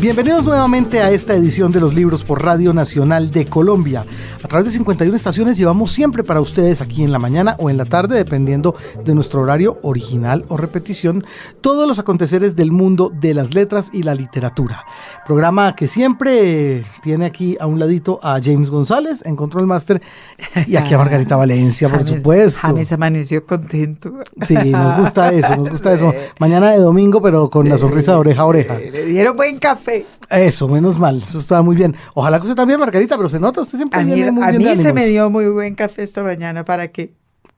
Bienvenidos nuevamente a esta edición de los libros por Radio Nacional de Colombia. A través de 51 estaciones llevamos siempre para ustedes aquí en la mañana o en la tarde, dependiendo de nuestro horario original o repetición, todos los aconteceres del mundo de las letras y la literatura. Programa que siempre tiene aquí a un ladito a James González en Control Master y aquí a Margarita Valencia, por supuesto. James amaneció contento. Sí, nos gusta eso, nos gusta eso. Mañana de domingo, pero con la sonrisa de oreja a oreja. Le dieron buen café. Eso, menos mal, eso estaba muy bien. Ojalá que usted también, Margarita, pero se nota, usted siempre A mí, viene muy a bien de mí se me dio muy buen café esta mañana para que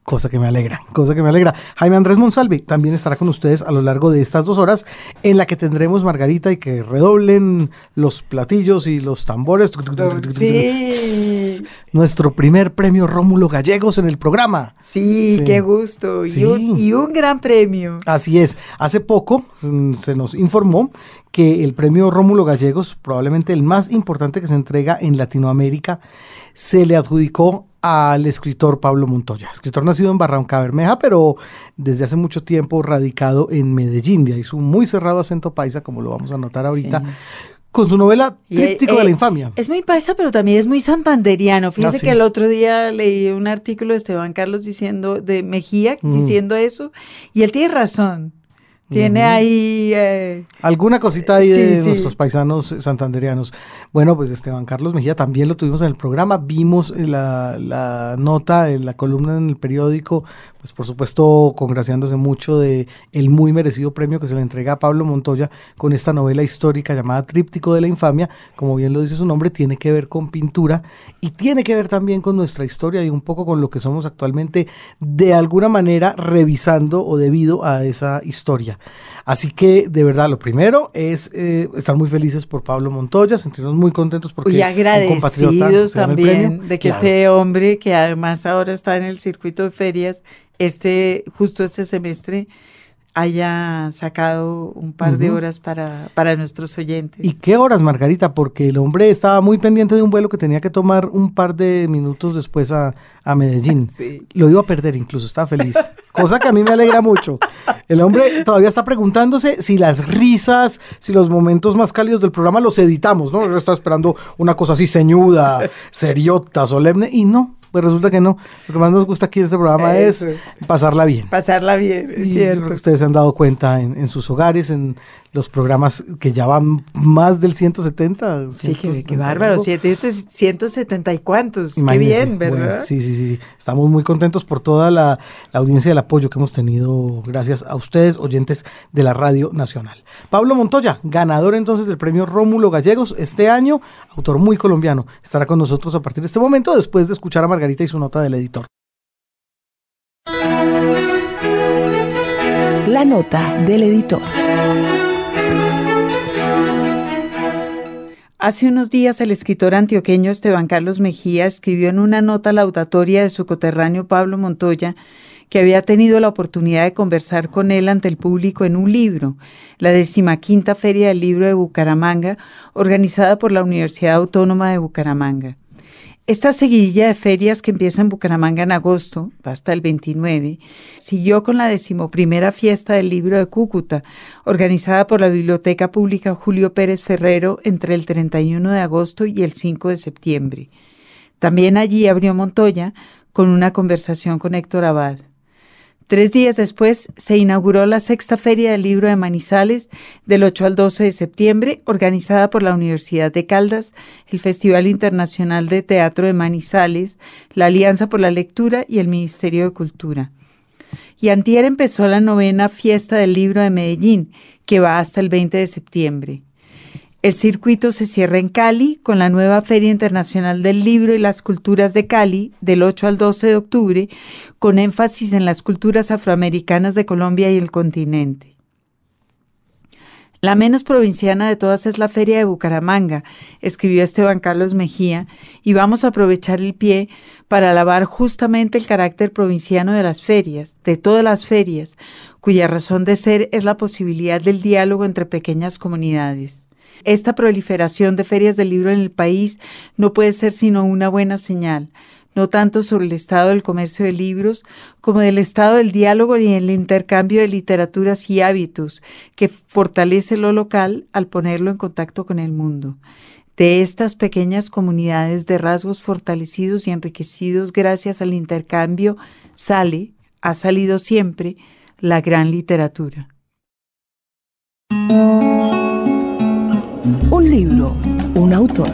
Cosa que me alegra, cosa que me alegra. Jaime Andrés Monsalve también estará con ustedes a lo largo de estas dos horas en la que tendremos Margarita y que redoblen los platillos y los tambores. Sí. Nuestro primer premio Rómulo Gallegos en el programa. Sí, Sí. qué gusto. Sí. Y, un, y un gran premio. Así es. Hace poco mm, se nos informó que el premio Rómulo Gallegos, probablemente el más importante que se entrega en Latinoamérica, se le adjudicó al escritor Pablo Montoya, escritor nacido en Barranca Bermeja, pero desde hace mucho tiempo radicado en Medellín, de ahí su muy cerrado acento paisa, como lo vamos a notar ahorita, Sí. con su novela Tríptico eh, de la eh, Infamia. Es muy paisa, pero también es muy santanderiano. Fíjese Ah, sí. que el otro día leí un artículo de Esteban Carlos diciendo, de Mejía, Mm. diciendo eso, y él tiene razón. Tiene ahí... eh, Alguna cosita ahí Sí, de sí. nuestros paisanos santanderianos. Bueno, pues Esteban Carlos Mejía también lo tuvimos en el programa. Vimos eh, la, la nota, en la columna en el periódico, pues por supuesto congraciándose mucho de el muy merecido premio que se le entrega a Pablo Montoya con esta novela histórica llamada Tríptico de la Infamia. Como bien lo dice su nombre, tiene que ver con pintura y tiene que ver también con nuestra historia y un poco con lo que somos actualmente, de alguna manera revisando o debido a esa historia. Así que, de verdad, lo primero es eh, estar muy felices por Pablo Montoya, sentirnos muy contentos porque y agradecidos también de que Claro. este hombre, que además ahora está en el circuito de ferias, este, justo este semestre, haya sacado un par de horas para, para nuestros oyentes. ¿Y qué horas, Margarita? Porque el hombre estaba muy pendiente de un vuelo que tenía que tomar un par de minutos después a, a Medellín. Sí. Lo iba a perder incluso, estaba feliz. Cosa que a mí me alegra mucho. El hombre todavía está preguntándose si las risas, si los momentos más cálidos del programa los editamos, ¿no? Él está esperando una cosa así ceñuda, seriota, solemne, y no. Pues resulta que no. Lo que más nos gusta aquí en este programa Eso. es pasarla bien. Pasarla bien, es Y cierto. creo que ustedes se han dado cuenta en, en sus hogares, en los programas que ya van más del 170. Sí, qué, 170 qué bárbaro, siete- ciento setenta y cuantos. Imagínense. Qué bien, ¿verdad? Bueno, sí, sí, sí. Estamos muy contentos por toda la, la audiencia y el apoyo que hemos tenido gracias a ustedes, oyentes de la Radio Nacional. Pablo Montoya, ganador entonces del premio Rómulo Gallegos este año, autor muy colombiano, estará con nosotros a partir de este momento después de escuchar a Margarita y su nota del editor. La nota del editor. Hace unos días el escritor antioqueño Esteban Carlos Mejía escribió en una nota laudatoria de su coterráneo Pablo Montoya que había tenido la oportunidad de conversar con él ante el público en un libro, la decimaquinta Feria del Libro de Bucaramanga, organizada por la Universidad Autónoma de Bucaramanga. Esta seguidilla de ferias que empieza en Bucaramanga en agosto, va hasta el 29, siguió con la decimoprimera fiesta del libro de Cúcuta, organizada por la Biblioteca Pública Julio Pérez Ferrero entre el 31 de agosto y el 5 de septiembre. También allí abrió Montoya con una conversación con Héctor Abad. Tres días después se inauguró la sexta Feria del Libro de Manizales del 8 al 12 de septiembre, organizada por la Universidad de Caldas, el Festival Internacional de Teatro de Manizales, la Alianza por la Lectura y el Ministerio de Cultura. Y antier empezó la novena Fiesta del Libro de Medellín, que va hasta el 20 de septiembre. El circuito se cierra en Cali con la nueva Feria Internacional del Libro y las Culturas de Cali del 8 al 12 de octubre, con énfasis en las culturas afroamericanas de Colombia y el continente. La menos provinciana de todas es la Feria de Bucaramanga, escribió Esteban Carlos Mejía, y vamos a aprovechar el pie para alabar justamente el carácter provinciano de las ferias, de todas las ferias, cuya razón de ser es la posibilidad del diálogo entre pequeñas comunidades. Esta proliferación de ferias del libro en el país no puede ser sino una buena señal, no tanto sobre el estado del comercio de libros, como del estado del diálogo y el intercambio de literaturas y hábitos, que fortalece lo local al ponerlo en contacto con el mundo. De estas pequeñas comunidades de rasgos fortalecidos y enriquecidos gracias al intercambio sale, ha salido siempre, la gran literatura. Un libro, un autor.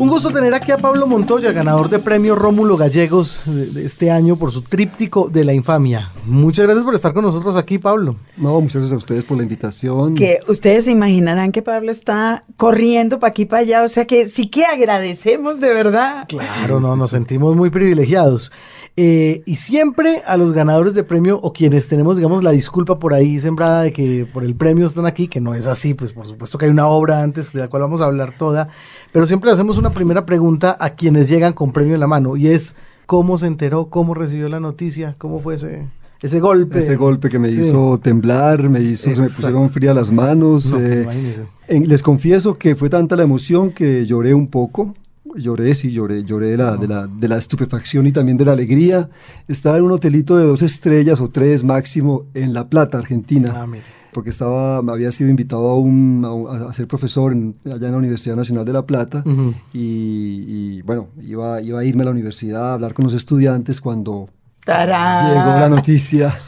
Un gusto tener aquí a Pablo Montoya, ganador de premio Rómulo Gallegos de este año por su tríptico de la infamia. Muchas gracias por estar con nosotros aquí, Pablo. No, muchas gracias a ustedes por la invitación. Que ustedes se imaginarán que Pablo está corriendo para aquí para allá, o sea que sí que agradecemos de verdad. Claro, no, nos sentimos muy privilegiados. Eh, y siempre a los ganadores de premio o quienes tenemos, digamos, la disculpa por ahí sembrada de que por el premio están aquí, que no es así, pues por supuesto que hay una obra antes de la cual vamos a hablar toda, pero siempre hacemos una primera pregunta a quienes llegan con premio en la mano y es, ¿cómo se enteró? ¿Cómo recibió la noticia? ¿Cómo fue ese, ese golpe? Ese golpe que me hizo temblar, me hizo, se me pusieron frías las manos. No, pues, eh, en- les confieso que fue tanta la emoción que lloré un poco. Lloré, sí, lloré, lloré de la, de, la, de la estupefacción y también de la alegría. Estaba en un hotelito de dos estrellas o tres máximo en La Plata, Argentina. Ah, mire. porque estaba, me había sido invitado a, un, a, ser profesor en- allá en la Universidad Nacional de La Plata y, y, bueno, iba, iba a irme a la universidad a hablar con los estudiantes cuando ¡Tarán! llegó la noticia.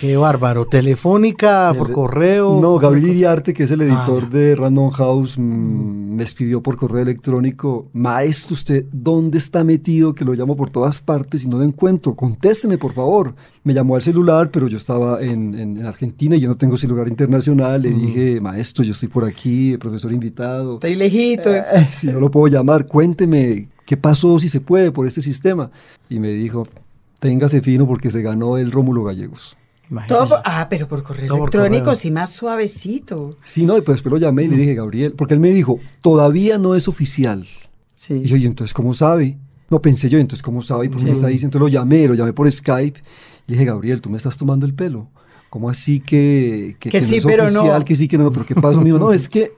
Qué bárbaro. Telefónica, por El- correo. No, Gabriel Iriarte, que es el editor Ah, de Random House, mm, me escribió por correo electrónico, maestro, ¿usted dónde está metido? Que lo llamo por todas partes y no lo encuentro. Contésteme, por favor. Me llamó al celular, pero yo estaba en, en- en Argentina y yo no tengo celular internacional. Le dije, maestro, yo estoy por aquí, profesor invitado. Estoy lejitos. Eh, si no lo puedo llamar, cuénteme qué pasó, si se puede, por este sistema. Y me dijo, téngase fino porque se ganó el Rómulo Gallegos. Todo por- ah, pero por correo Todo por electrónico, correo. sí, más suavecito. Sí, no, pues después lo llamé y le dije, Gabriel, porque él me dijo, todavía no es oficial. Sí. Y yo, ¿y entonces cómo sabe? No pensé yo, entonces ¿cómo sabe? ¿Y por qué me está diciendo? Entonces lo llamé, lo llamé por Skype. Y dije, Gabriel, tú me estás tomando el pelo. ¿Cómo así que, Que no sí, es pero no? oficial, que sí, que no? ¿Pero qué pasó? Dijo, no, es que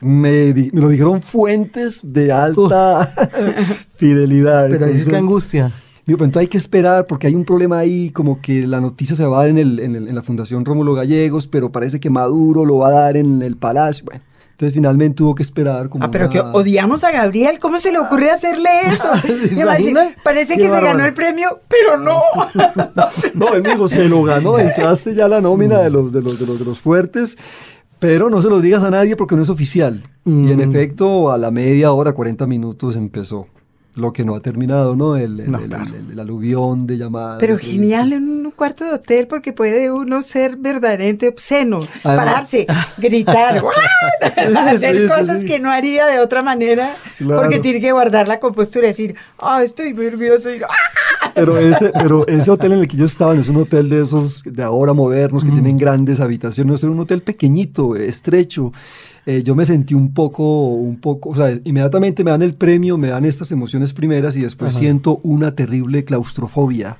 me, di- me lo dijeron fuentes de alta fidelidad. Pero ahí sí que Entonces, angustia. Digo, pero entonces hay que esperar porque hay un problema ahí, como que la noticia se va a dar en, el- en el- en la Fundación Rómulo Gallegos, pero parece que Maduro lo va a dar en el Palacio. Bueno, entonces finalmente tuvo que esperar como Ah, pero una- que odiamos a Gabriel, ¿cómo se le ocurre hacerle eso? Y va a decir, parece Qué que se ganó el premio, pero no. No, él me dijo, se lo ganó, entraste ya a la nómina de los, de los, de los, de los fuertes, pero no se lo digas a nadie porque no es oficial. Y en Mm. efecto, a la media hora, 40 minutos empezó. Lo que no ha terminado, ¿no? El, el, No, el- claro. el- el aluvión de llamadas. Pero genial en un cuarto de hotel porque puede uno ser verdaderamente obsceno, Además- pararse, gritar, hacer sí, sí, cosas sí. que no haría de otra manera Claro. porque tiene que guardar la compostura y decir, ah, estoy nervioso. y, ¡ah! Pero ese, pero ese hotel en el que yo estaba no es un hotel de esos de ahora modernos que tienen grandes habitaciones, era un hotel pequeñito, estrecho. Eh, yo me sentí un poco, un poco, o sea, inmediatamente me dan el premio, me dan estas emociones primeras y después Ajá. siento una terrible claustrofobia.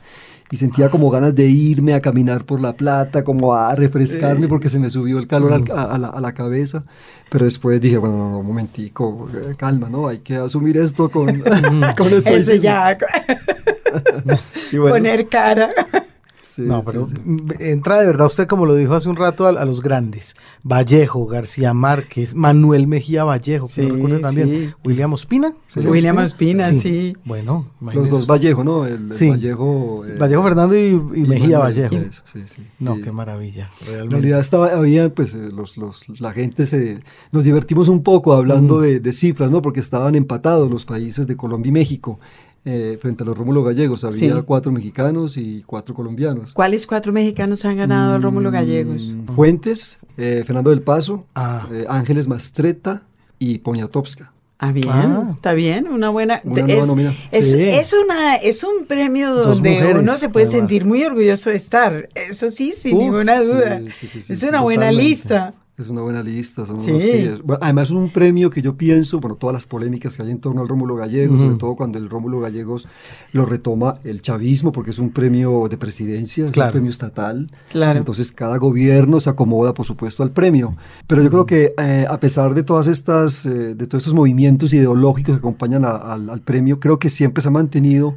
Y sentía como ganas de irme a caminar por la plata, como a refrescarme porque se me subió el calor al- a, a la, a la cabeza. Pero después dije, bueno, no, no, un momentico, eh, calma, ¿no? Hay que asumir esto con, con Eso estoicismo. ya, Y bueno, poner cara. Sí, No, pero sí. entra de verdad usted, como lo dijo hace un rato, a, a los grandes. Vallejo, García Márquez, Manuel Mejía Vallejo, que recuerdo también. sí. William Ospina. William Ospina, sí. Bueno, Los dos. Vallejo, ¿no? El, el Sí. Vallejo. eh, Vallejo Fernando y, y Mejía Manuel, Vallejo. sí. No, Y qué maravilla, En realmente. realidad estaba, había, pues, eh, los, los, la gente se, nos divertimos un poco hablando Mm. de, de cifras, ¿no? Porque estaban empatados los países de Colombia y México eh, frente a los Rómulo Gallegos. Había Sí. cuatro mexicanos y cuatro colombianos. ¿Cuáles cuatro mexicanos han ganado al Rómulo Gallegos? Mm, Fuentes, eh, Fernando del Paso, Ah. eh, Ángeles Mastreta y Poniatowska. Ah, bien, Ah. está bien, una buena. Una es, nueva nómina. es, Sí. es una, es un premio donde mujeres, uno se puede además. sentir muy orgulloso de estar. Eso sí, sin Uf, ninguna duda. sí, sí, sí, es una buena lista. Es una buena lista. Son Sí. unos- sí, es- bueno, además es un premio que yo pienso, bueno, todas las polémicas que hay en torno al Rómulo Gallegos, sobre todo cuando el Rómulo Gallegos lo retoma el chavismo, porque es un premio de presidencia, es un premio estatal. Claro. Entonces cada gobierno se acomoda, por supuesto, al premio. Pero yo creo que eh, a pesar de todas estas, eh, de todos estos movimientos ideológicos que acompañan a- al, al premio, creo que siempre se ha mantenido,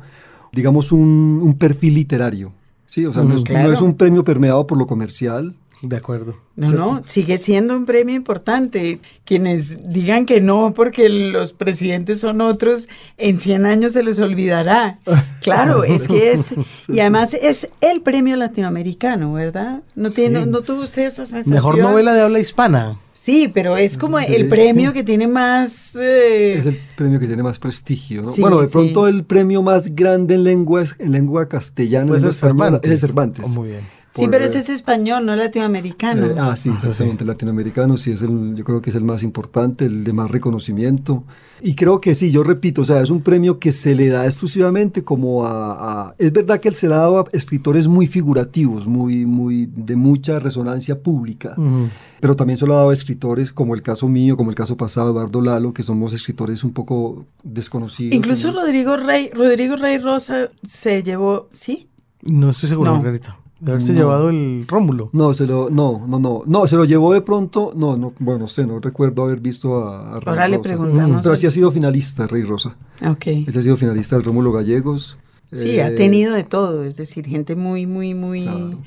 digamos, un, un perfil literario. Sí, o sea, no, es, Claro. no es un premio permeado por lo comercial. De acuerdo. No, no, sigue siendo un premio importante. Quienes digan que no porque los presidentes son otros, en 100 años se les olvidará. Claro, es que es, y además es el premio latinoamericano, ¿verdad? ¿No, tiene, Sí. no tuvo usted esa sensación? Mejor novela de habla hispana. Sí, pero es como Sí. el premio que tiene más... eh, Es el premio que tiene más prestigio, ¿no? Sí, bueno, de sí. pronto el premio más grande en lengua, en lengua castellana, Pues lengua es española, Cervantes. es de Cervantes. Oh, muy bien. Sí, pero ese es español, no latinoamericano. Eh, ah, sí, sí. exactamente, el latinoamericano sí es el, yo creo que es el más importante, el de más reconocimiento. Y creo que sí, yo repito, o sea, es un premio que se le da exclusivamente como a, a- es verdad que él se le ha dado a escritores muy figurativos, muy, muy, de mucha resonancia pública, Ujú. pero también se lo ha dado a escritores como el caso mío, como el caso pasado, Eduardo Lalo, que somos escritores un poco desconocidos. Incluso ¿no? Rodrigo Rey, Rodrigo Rey Rosa se llevó, ¿sí? No estoy seguro, No. Margarita. De haberse No. llevado el Rómulo. No, se lo, no, no, no, no, se lo llevó de pronto, no, no, bueno, no sé, no recuerdo haber visto a, a Rey Ahora le Rosa. preguntamos. Pero sí ha sido finalista, Rey Rosa. Ok. Él ha sido finalista del Rómulo Gallegos. Sí, Eh, ha tenido de todo, es decir, gente muy, muy, muy, Claro.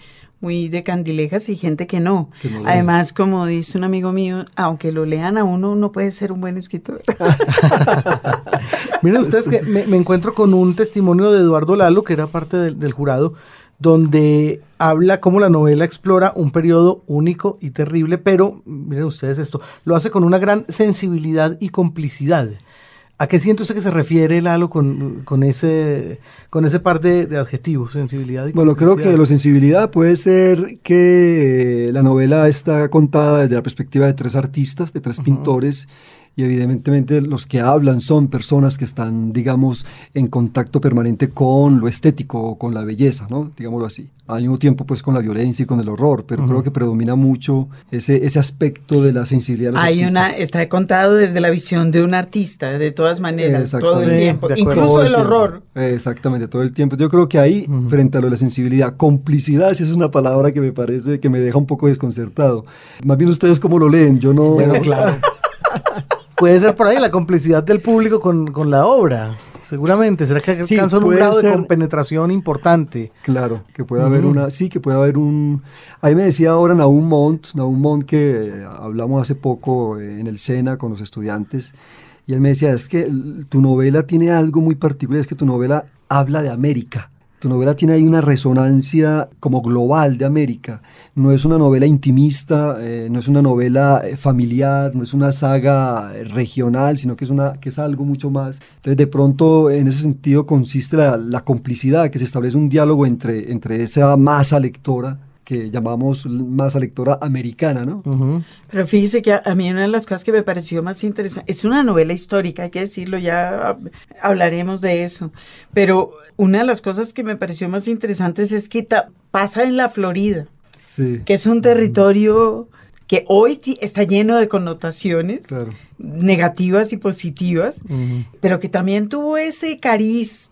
muy de candilejas y gente que no. Que no. Además, como dice un amigo mío, aunque lo lean a uno, uno puede ser un buen escritor. Miren ustedes que me, me encuentro con un testimonio de Eduardo Lalo, que era parte del, del jurado, donde habla cómo la novela explora un periodo único y terrible, pero miren ustedes esto, lo hace con una gran sensibilidad y complicidad. ¿A qué siente usted que se refiere Lalo con, con ese, con ese par de, de adjetivos, sensibilidad y Bueno, creo que lo sensibilidad puede ser que la novela está contada desde la perspectiva de tres artistas, de tres pintores, y evidentemente los que hablan son personas que están, digamos, en contacto permanente con lo estético, con la belleza, ¿no? Digámoslo así. Al mismo tiempo, pues, con la violencia y con el horror, pero creo que predomina mucho ese, ese aspecto de la sensibilidad de los Hay una, está contado desde la visión de un artista, de todas maneras, todo el. Sí, tiempo, incluso el tiempo. horror. Exactamente, todo el tiempo. Yo creo que ahí, frente a lo de la sensibilidad, complicidad, sí es una palabra que me parece que me deja un poco desconcertado. Más bien ustedes cómo lo leen, yo no... Bueno, claro. Puede ser por ahí la complicidad del público con, con la obra, seguramente. ¿Será que Sí, alcanzan un grado de compenetración importante? Claro, que puede haber una, sí, que puede haber un... Ahí me decía ahora Naum Montt, Naum Montt que eh, hablamos hace poco eh, en el SENA con los estudiantes, y él me decía, es que tu novela tiene algo muy particular, es que tu novela habla de América. Tu novela tiene ahí una resonancia como global de América. No es una novela intimista, eh, no es una novela eh, familiar, no es una saga eh, regional, sino que es, una, que es algo mucho más. Entonces, de pronto, en ese sentido, consiste la, la complicidad, que se establece un diálogo entre, entre esa masa lectora que llamamos masa lectora americana, ¿no? Ujú. Pero fíjese que a, a mí una de las cosas que me pareció más interesante, es una novela histórica, hay que decirlo, ya hab- hablaremos de eso, pero una de las cosas que me pareció más interesantes es que ta- pasa en la Florida, Sí. que es un territorio que hoy está lleno de connotaciones Claro. negativas y positivas, Ujú. pero que también tuvo ese cariz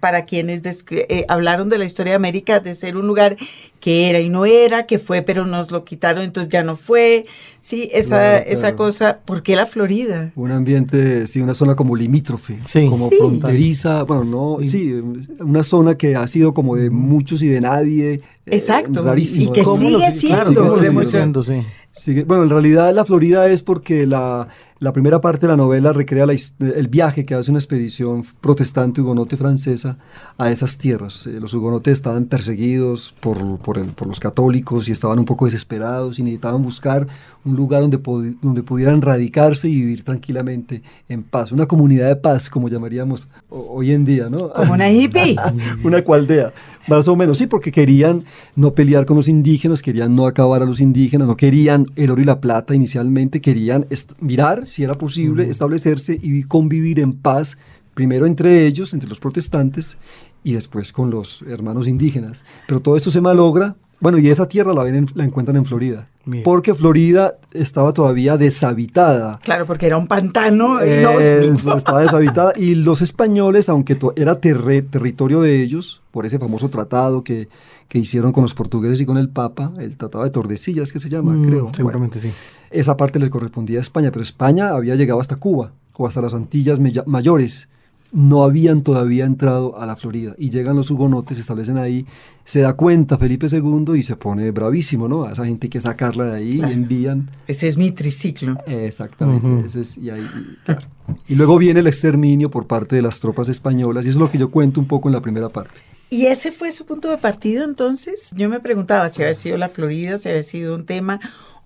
para quienes eh, hablaron de la historia de América, de ser un lugar que era y no era, que fue pero nos lo quitaron, entonces ya no fue, sí, esa, Claro, esa claro. cosa, ¿por qué la Florida? Un ambiente, sí, una zona como limítrofe, Sí. como Sí. fronteriza, bueno, no, Y- sí, una zona que ha sido como de muchos y de nadie. eh, Exacto, rarísimo, y que ¿no? ¿Cómo sigue lo- siendo, claro, ¿cómo lo sigue sigue siendo, sí. Sigue- bueno, en realidad la Florida es porque la, la primera parte de la novela recrea la el viaje que hace una expedición protestante hugonote francesa a esas tierras. Eh, los hugonotes estaban perseguidos por, por, el- por los católicos y estaban un poco desesperados y necesitaban buscar un lugar donde, donde pudieran radicarse y vivir tranquilamente en paz. Una comunidad de paz, como llamaríamos ho- hoy en día, ¿no? Como una hippie. una cualdea, más o menos, sí, porque querían no pelear con los indígenas, querían no acabar a los indígenas, no querían el oro y la plata inicialmente, querían mirar si era posible establecerse y convivir en paz, primero entre ellos, entre los protestantes, y después con los hermanos indígenas. Pero todo esto se malogra Bueno, y esa tierra la, ven en- la encuentran en Florida. Mira. Porque Florida estaba todavía deshabitada. Claro, porque era un pantano inhóspito. estaba deshabitada. Y los españoles, aunque era terre- territorio de ellos, por ese famoso tratado que, que hicieron con los portugueses y con el Papa, el Tratado de Tordesillas, que se llama, Mm, creo. Seguramente sí. Esa parte les correspondía a España, pero España había llegado hasta Cuba o hasta las Antillas Mayores. No habían todavía entrado a la Florida. Y llegan los hugonotes, se establecen ahí. Se da cuenta Felipe II y se pone bravísimo, ¿no? A esa gente hay que sacarla de ahí Claro. y envían. Ese es mi triciclo. Exactamente. Ujú. ese es- y, ahí- y- claro. Y luego viene el exterminio por parte de las tropas españolas, y eso es lo que yo cuento un poco en la primera parte. ¿Y ese fue su punto de partida entonces? Yo me preguntaba si había sido la Florida, si había sido un tema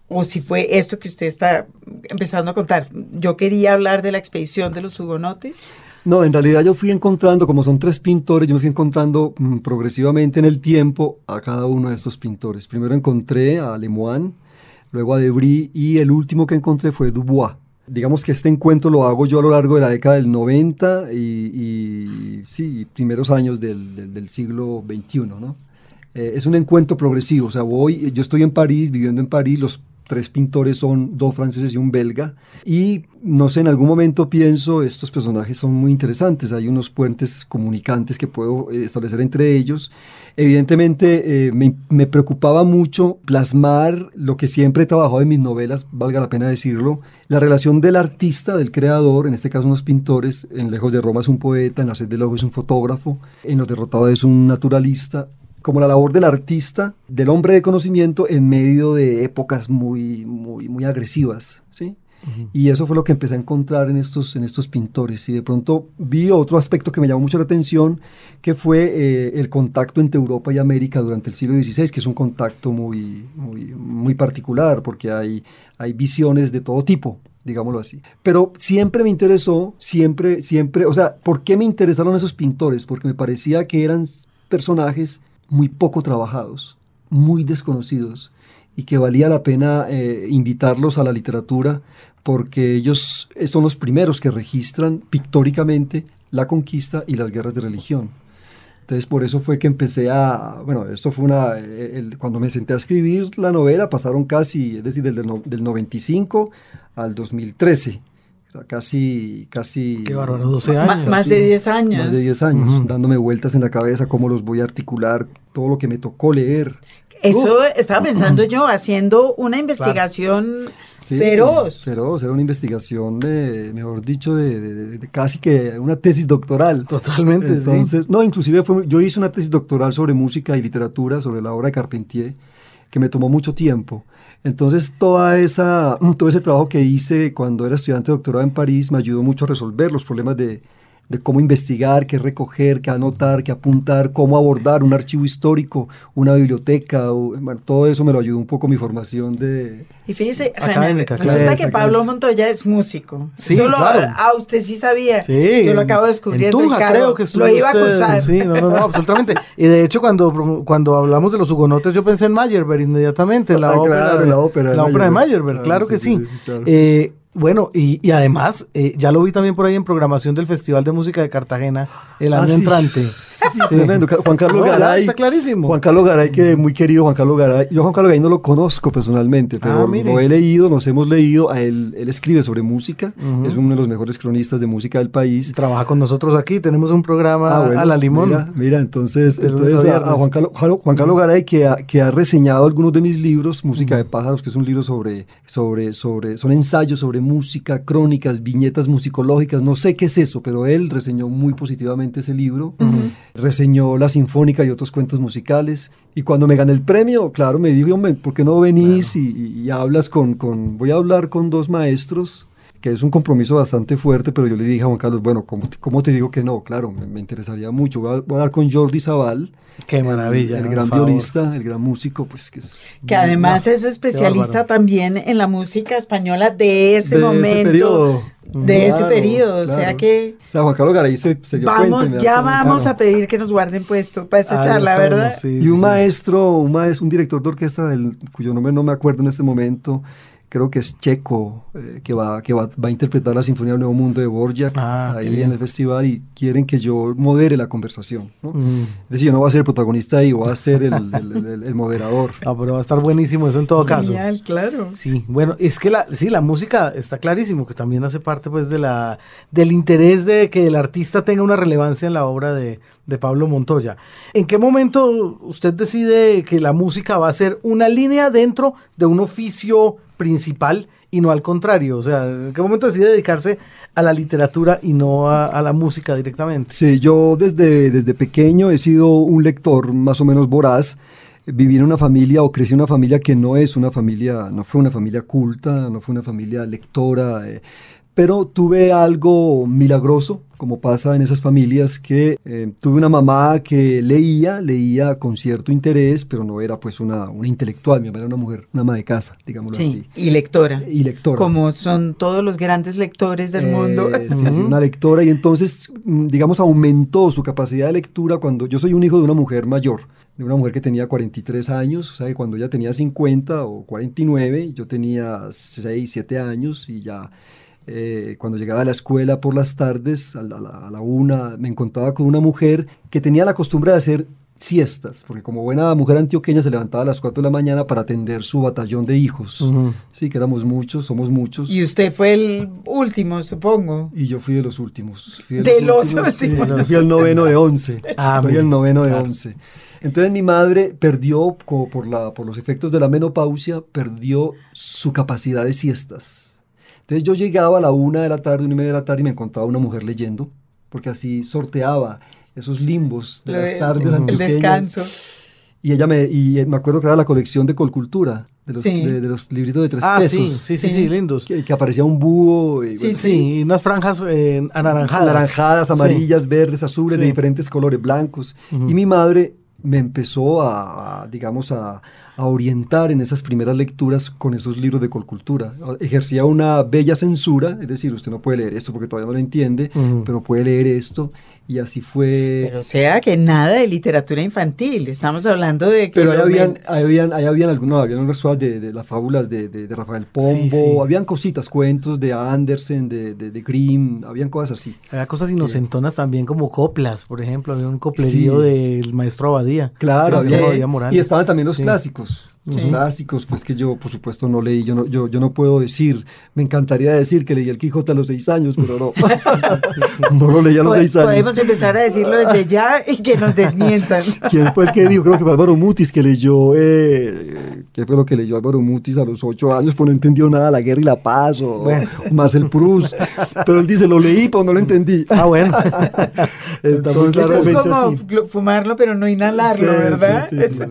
o si fue esto que usted está empezando a contar. Yo quería hablar de la expedición de los hugonotes. No, en realidad yo fui encontrando, como son tres pintores, yo me fui encontrando mm, progresivamente en el tiempo a cada uno de estos pintores. Primero encontré a Lemoine, luego a Debris y el último que encontré fue Dubois. Digamos que este encuentro lo hago yo a lo largo de la década del 90 y, sí, primeros años del siglo XXI, ¿no? Eh, es un encuentro progresivo, o sea, voy, yo estoy en París, viviendo en París, los tres pintores son dos franceses y un belga, y no sé, en algún momento pienso, estos personajes son muy interesantes, hay unos puentes comunicantes que puedo eh, establecer entre ellos. Evidentemente eh, me, preocupaba mucho plasmar lo que siempre he trabajado en mis novelas, valga la pena decirlo, la relación del artista, del creador, en este caso unos pintores, en Lejos de Roma es un poeta, en La sed del ojo es un fotógrafo, en Los derrotados es un naturalista, como la labor del artista, del hombre de conocimiento en medio de épocas muy, muy, muy agresivas, ¿sí? Y eso fue lo que empecé a encontrar en estos, en estos pintores. Y de pronto vi otro aspecto que me llamó mucho la atención, que fue eh, el contacto entre Europa y América durante el siglo XVI, que es un contacto muy, muy, muy particular, porque hay, hay visiones de todo tipo, digámoslo así. Pero siempre me interesó, siempre, siempre, o sea, ¿por qué me interesaron esos pintores? Porque me parecía que eran personajes muy poco trabajados, muy desconocidos y que valía la pena eh, invitarlos a la literatura porque ellos son los primeros que registran pictóricamente la conquista y las guerras de religión. Entonces por eso fue que empecé a, bueno, esto fue una, eh, cuando me senté a escribir la novela pasaron casi, es decir, del, del 95 al 2013. O sea, casi, casi... Qué bárbaro, 12 Ma- años. más de 10 años. Más de 10 años, dándome vueltas en la cabeza, cómo los voy a articular, todo lo que me tocó leer. Eso estaba pensando yo, haciendo una investigación Sí, feroz. Feroz, era una investigación de, mejor dicho, de, de- de- de casi que una tesis doctoral. Totalmente, sí. Entonces, no, inclusive fue, yo hice una tesis doctoral sobre música y literatura, sobre la obra de Carpentier, que me tomó mucho tiempo. Entonces, toda esa, todo ese trabajo que hice cuando era estudiante de doctorado en París me ayudó mucho a resolver los problemas de, de cómo investigar, qué recoger, qué anotar, qué apuntar, cómo abordar un archivo histórico, una biblioteca, o- bueno, todo eso me lo ayudó un poco mi formación de... Y fíjese, Académica, resulta claro. que. Pablo Montoya es músico. Sí, Solo, claro. Ah, usted sí sabía. Sí, Yo lo acabo de descubrir creo que estuvo Lo iba a acusar. Sí, no, no, no, absolutamente. Y de hecho, cuando, cuando hablamos de los hugonotes, yo pensé en Meyerbeer inmediatamente, en la Ah, ópera. claro, de- la ópera de la ópera de Meyerbeer. Claro, claro que sí, sí. sí, sí, claro. Eh, bueno, y, y además, eh, ya lo vi también por ahí en programación del Festival de Música de Cartagena el Ah, año entrante. Sí, sí, tremendo. Ca- Juan Carlos No, Garay. está clarísimo. Juan Carlos Garay, que muy querido Juan Carlos Garay. Yo a Juan Carlos Garay no lo conozco personalmente, pero Ah, lo he leído, nos hemos leído. A él, él escribe sobre música, Ujú. es uno de los mejores cronistas de música del país. Trabaja con nosotros aquí, tenemos un programa Ah, bueno, a la limón. Mira, mira, entonces, entonces a a. Juan, Carlos, Juan- Carlos Garay, que ha, que ha reseñado algunos de mis libros, Música de Pájaros, que es un libro sobre, sobre, sobre, son ensayos sobre música, crónicas, viñetas musicológicas, no sé qué es eso, pero él reseñó muy positivamente ese libro, reseñó La Sinfónica y otros cuentos musicales, y cuando me gané el premio, claro, me dijo, hombre, ¿por qué no venís y, y- y hablas con, con, voy a hablar con dos maestros? Que es un compromiso bastante fuerte, pero yo le dije a Juan Carlos, bueno, ¿cómo te, cómo te digo que no? Claro, me, me interesaría mucho. Voy a, voy a hablar con Jordi Zaval, Qué maravilla. el, por gran violista, el gran músico, pues que es... Que además No, es especialista también en la música española de ese de momento. periodo. De ese Claro, periodo. O sea claro. que O sea, Juan Carlos Garay se, se dio vamos, cuenta ya vamos a pedir que nos guarden puesto para esa Ah, charla, estamos, ¿verdad? sí, Y un sí. maestro, un maestro, un director de orquesta del, cuyo nombre no me acuerdo en este momento, creo que es checo, eh, que, va, que va, va, a interpretar la Sinfonía del Nuevo Mundo de Borjak Ah, ahí en el festival y quieren que yo modere la conversación. ¿no? Mm. Es decir, yo no voy a ser el protagonista ahí, voy a ser el, el- el- el moderador. Ah, pero va a estar buenísimo eso en todo caso. Genial, claro. Sí, bueno, es que la, sí, la música está clarísimo, que también hace parte pues de la, del interés de que el artista tenga una relevancia en la obra de, de Pablo Montoya. ¿En qué momento usted decide que la música va a ser una línea dentro de un oficio principal y no al contrario? O sea, ¿en qué momento decide dedicarse a la literatura y no a, la música directamente? Sí, yo desde, desde pequeño he sido un lector más o menos voraz. Viví en una familia o crecí en una familia que no es una familia, no fue una familia culta, no fue una familia lectora, eh, pero tuve algo milagroso, como pasa en esas familias, que eh, tuve una mamá que leía, leía con cierto interés, pero no era pues una, una intelectual, mi mamá era una mujer, una ama de casa, digámoslo Sí, así. y lectora. Y lectora. Como son todos los grandes lectores del mundo. Eh, sí, sí, una lectora y entonces, mm, digamos, aumentó su capacidad de lectura cuando yo soy un hijo de una mujer mayor, de una mujer que tenía 43 años, o sea, que cuando ella tenía 50 o 49, yo tenía 6, 7 años y ya eh, cuando llegaba a la escuela por las tardes, a la, a la- una, me encontraba con una mujer que tenía la costumbre de hacer siestas, porque como buena mujer antioqueña se levantaba a las 4 de la mañana para atender su batallón de hijos. Ujú. Sí, que éramos muchos, somos muchos. Y usted fue el último, supongo. Y yo fui de los últimos. Fui De los sí, últimos. yo fui el noveno de once. Ah, Soy el noveno de claro. once. Entonces mi madre perdió, como por, la, por los efectos de la menopausia, perdió su capacidad de siestas. Entonces yo llegaba a la una de la tarde, una y media de la tarde y me encontraba una mujer leyendo, porque así sorteaba esos limbos de Lo las de- tardes el antioqueñas. descanso. Y ella me, y me acuerdo que era la colección de Colcultura, de los, Sí. de, de los libritos de tres Ah, pesos. sí, sí, Sí. sí, lindos. Que, que aparecía un búho. y, Sí, bueno, Sí, y unas franjas eh, anaranjadas. naranjadas, Sí. amarillas, verdes, azules, de diferentes colores, blancos. Y mi madre me empezó a, a, digamos, a, a orientar en esas primeras lecturas con esos libros de colcultura. Ejercía una bella censura, es decir, usted no puede leer esto porque todavía no lo entiende, Ujú. pero puede leer esto. Y así fue. Pero o sea que nada de literatura infantil. Estamos hablando de que. Pero ahí habían, men- ahí habían, ahí habían algunos, habían de, de las fábulas de, de- de Rafael Pombo, Sí, sí. habían cositas, cuentos de Andersen, de, de, de Grimm, habían cosas así. Había cosas inocentonas también como coplas, por ejemplo, había un coplerío Sí. del maestro Abadía. Claro, había- Abadía Morales. y estaban también los Sí. clásicos. Los Sí. clásicos, pues que yo, por supuesto, no leí. Yo no, yo, yo no puedo decir, me encantaría decir que leí el Quijote a los seis años, pero no. no lo leí a los Po- seis años. Podemos empezar a decirlo desde ya y que nos desmientan. ¿Quién fue el que dijo? Creo que fue Álvaro Mutis que leyó, eh, ¿qué fue lo que leyó Álvaro Mutis a los ocho años? Pues no entendió nada, La Guerra y la Paz, o, Bueno. Marcel Proust. Pero él dice, lo leí, pero no lo entendí. Ah, bueno. Entonces, claro. Es como fumarlo pero no inhalarlo, Sí, ¿verdad? sí, sí, sí.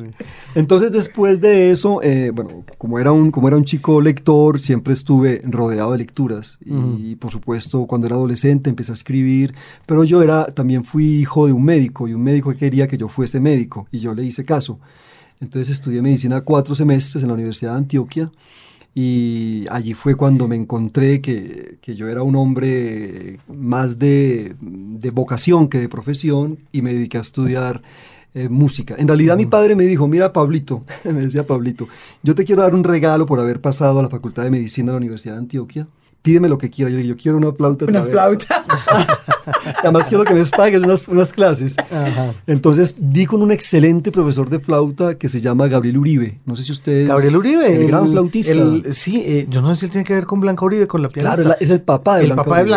Entonces después de eso, eh, bueno, como era, un, como era un chico lector, siempre estuve rodeado de lecturas. Y por supuesto, cuando era adolescente empecé a escribir, pero yo era, también fui hijo de un médico y un médico quería que yo fuese médico y yo le hice caso. Entonces estudié medicina cuatro semestres en la Universidad de Antioquia y allí fue cuando me encontré que, que yo era un hombre más de, de vocación que de profesión y me dediqué a estudiar eh, música. En realidad mi padre me dijo, mira Pablito, me decía Pablito, yo te quiero dar un regalo por haber pasado a la Facultad de Medicina de la Universidad de Antioquia. Pídeme lo que quieras. Yo, le dije, yo quiero una flauta. Una traversa". flauta. Además quiero que me pagues unas, unas clases. Ajá. Entonces di con un excelente profesor de flauta que se llama Gabriel Uribe. No sé si ustedes... Gabriel Uribe. El, gran flautista. el- sí, eh, yo no sé si él tiene que ver con Blanca Uribe, con la pianista. claro, es el papá de el Blanca papá de Uribe.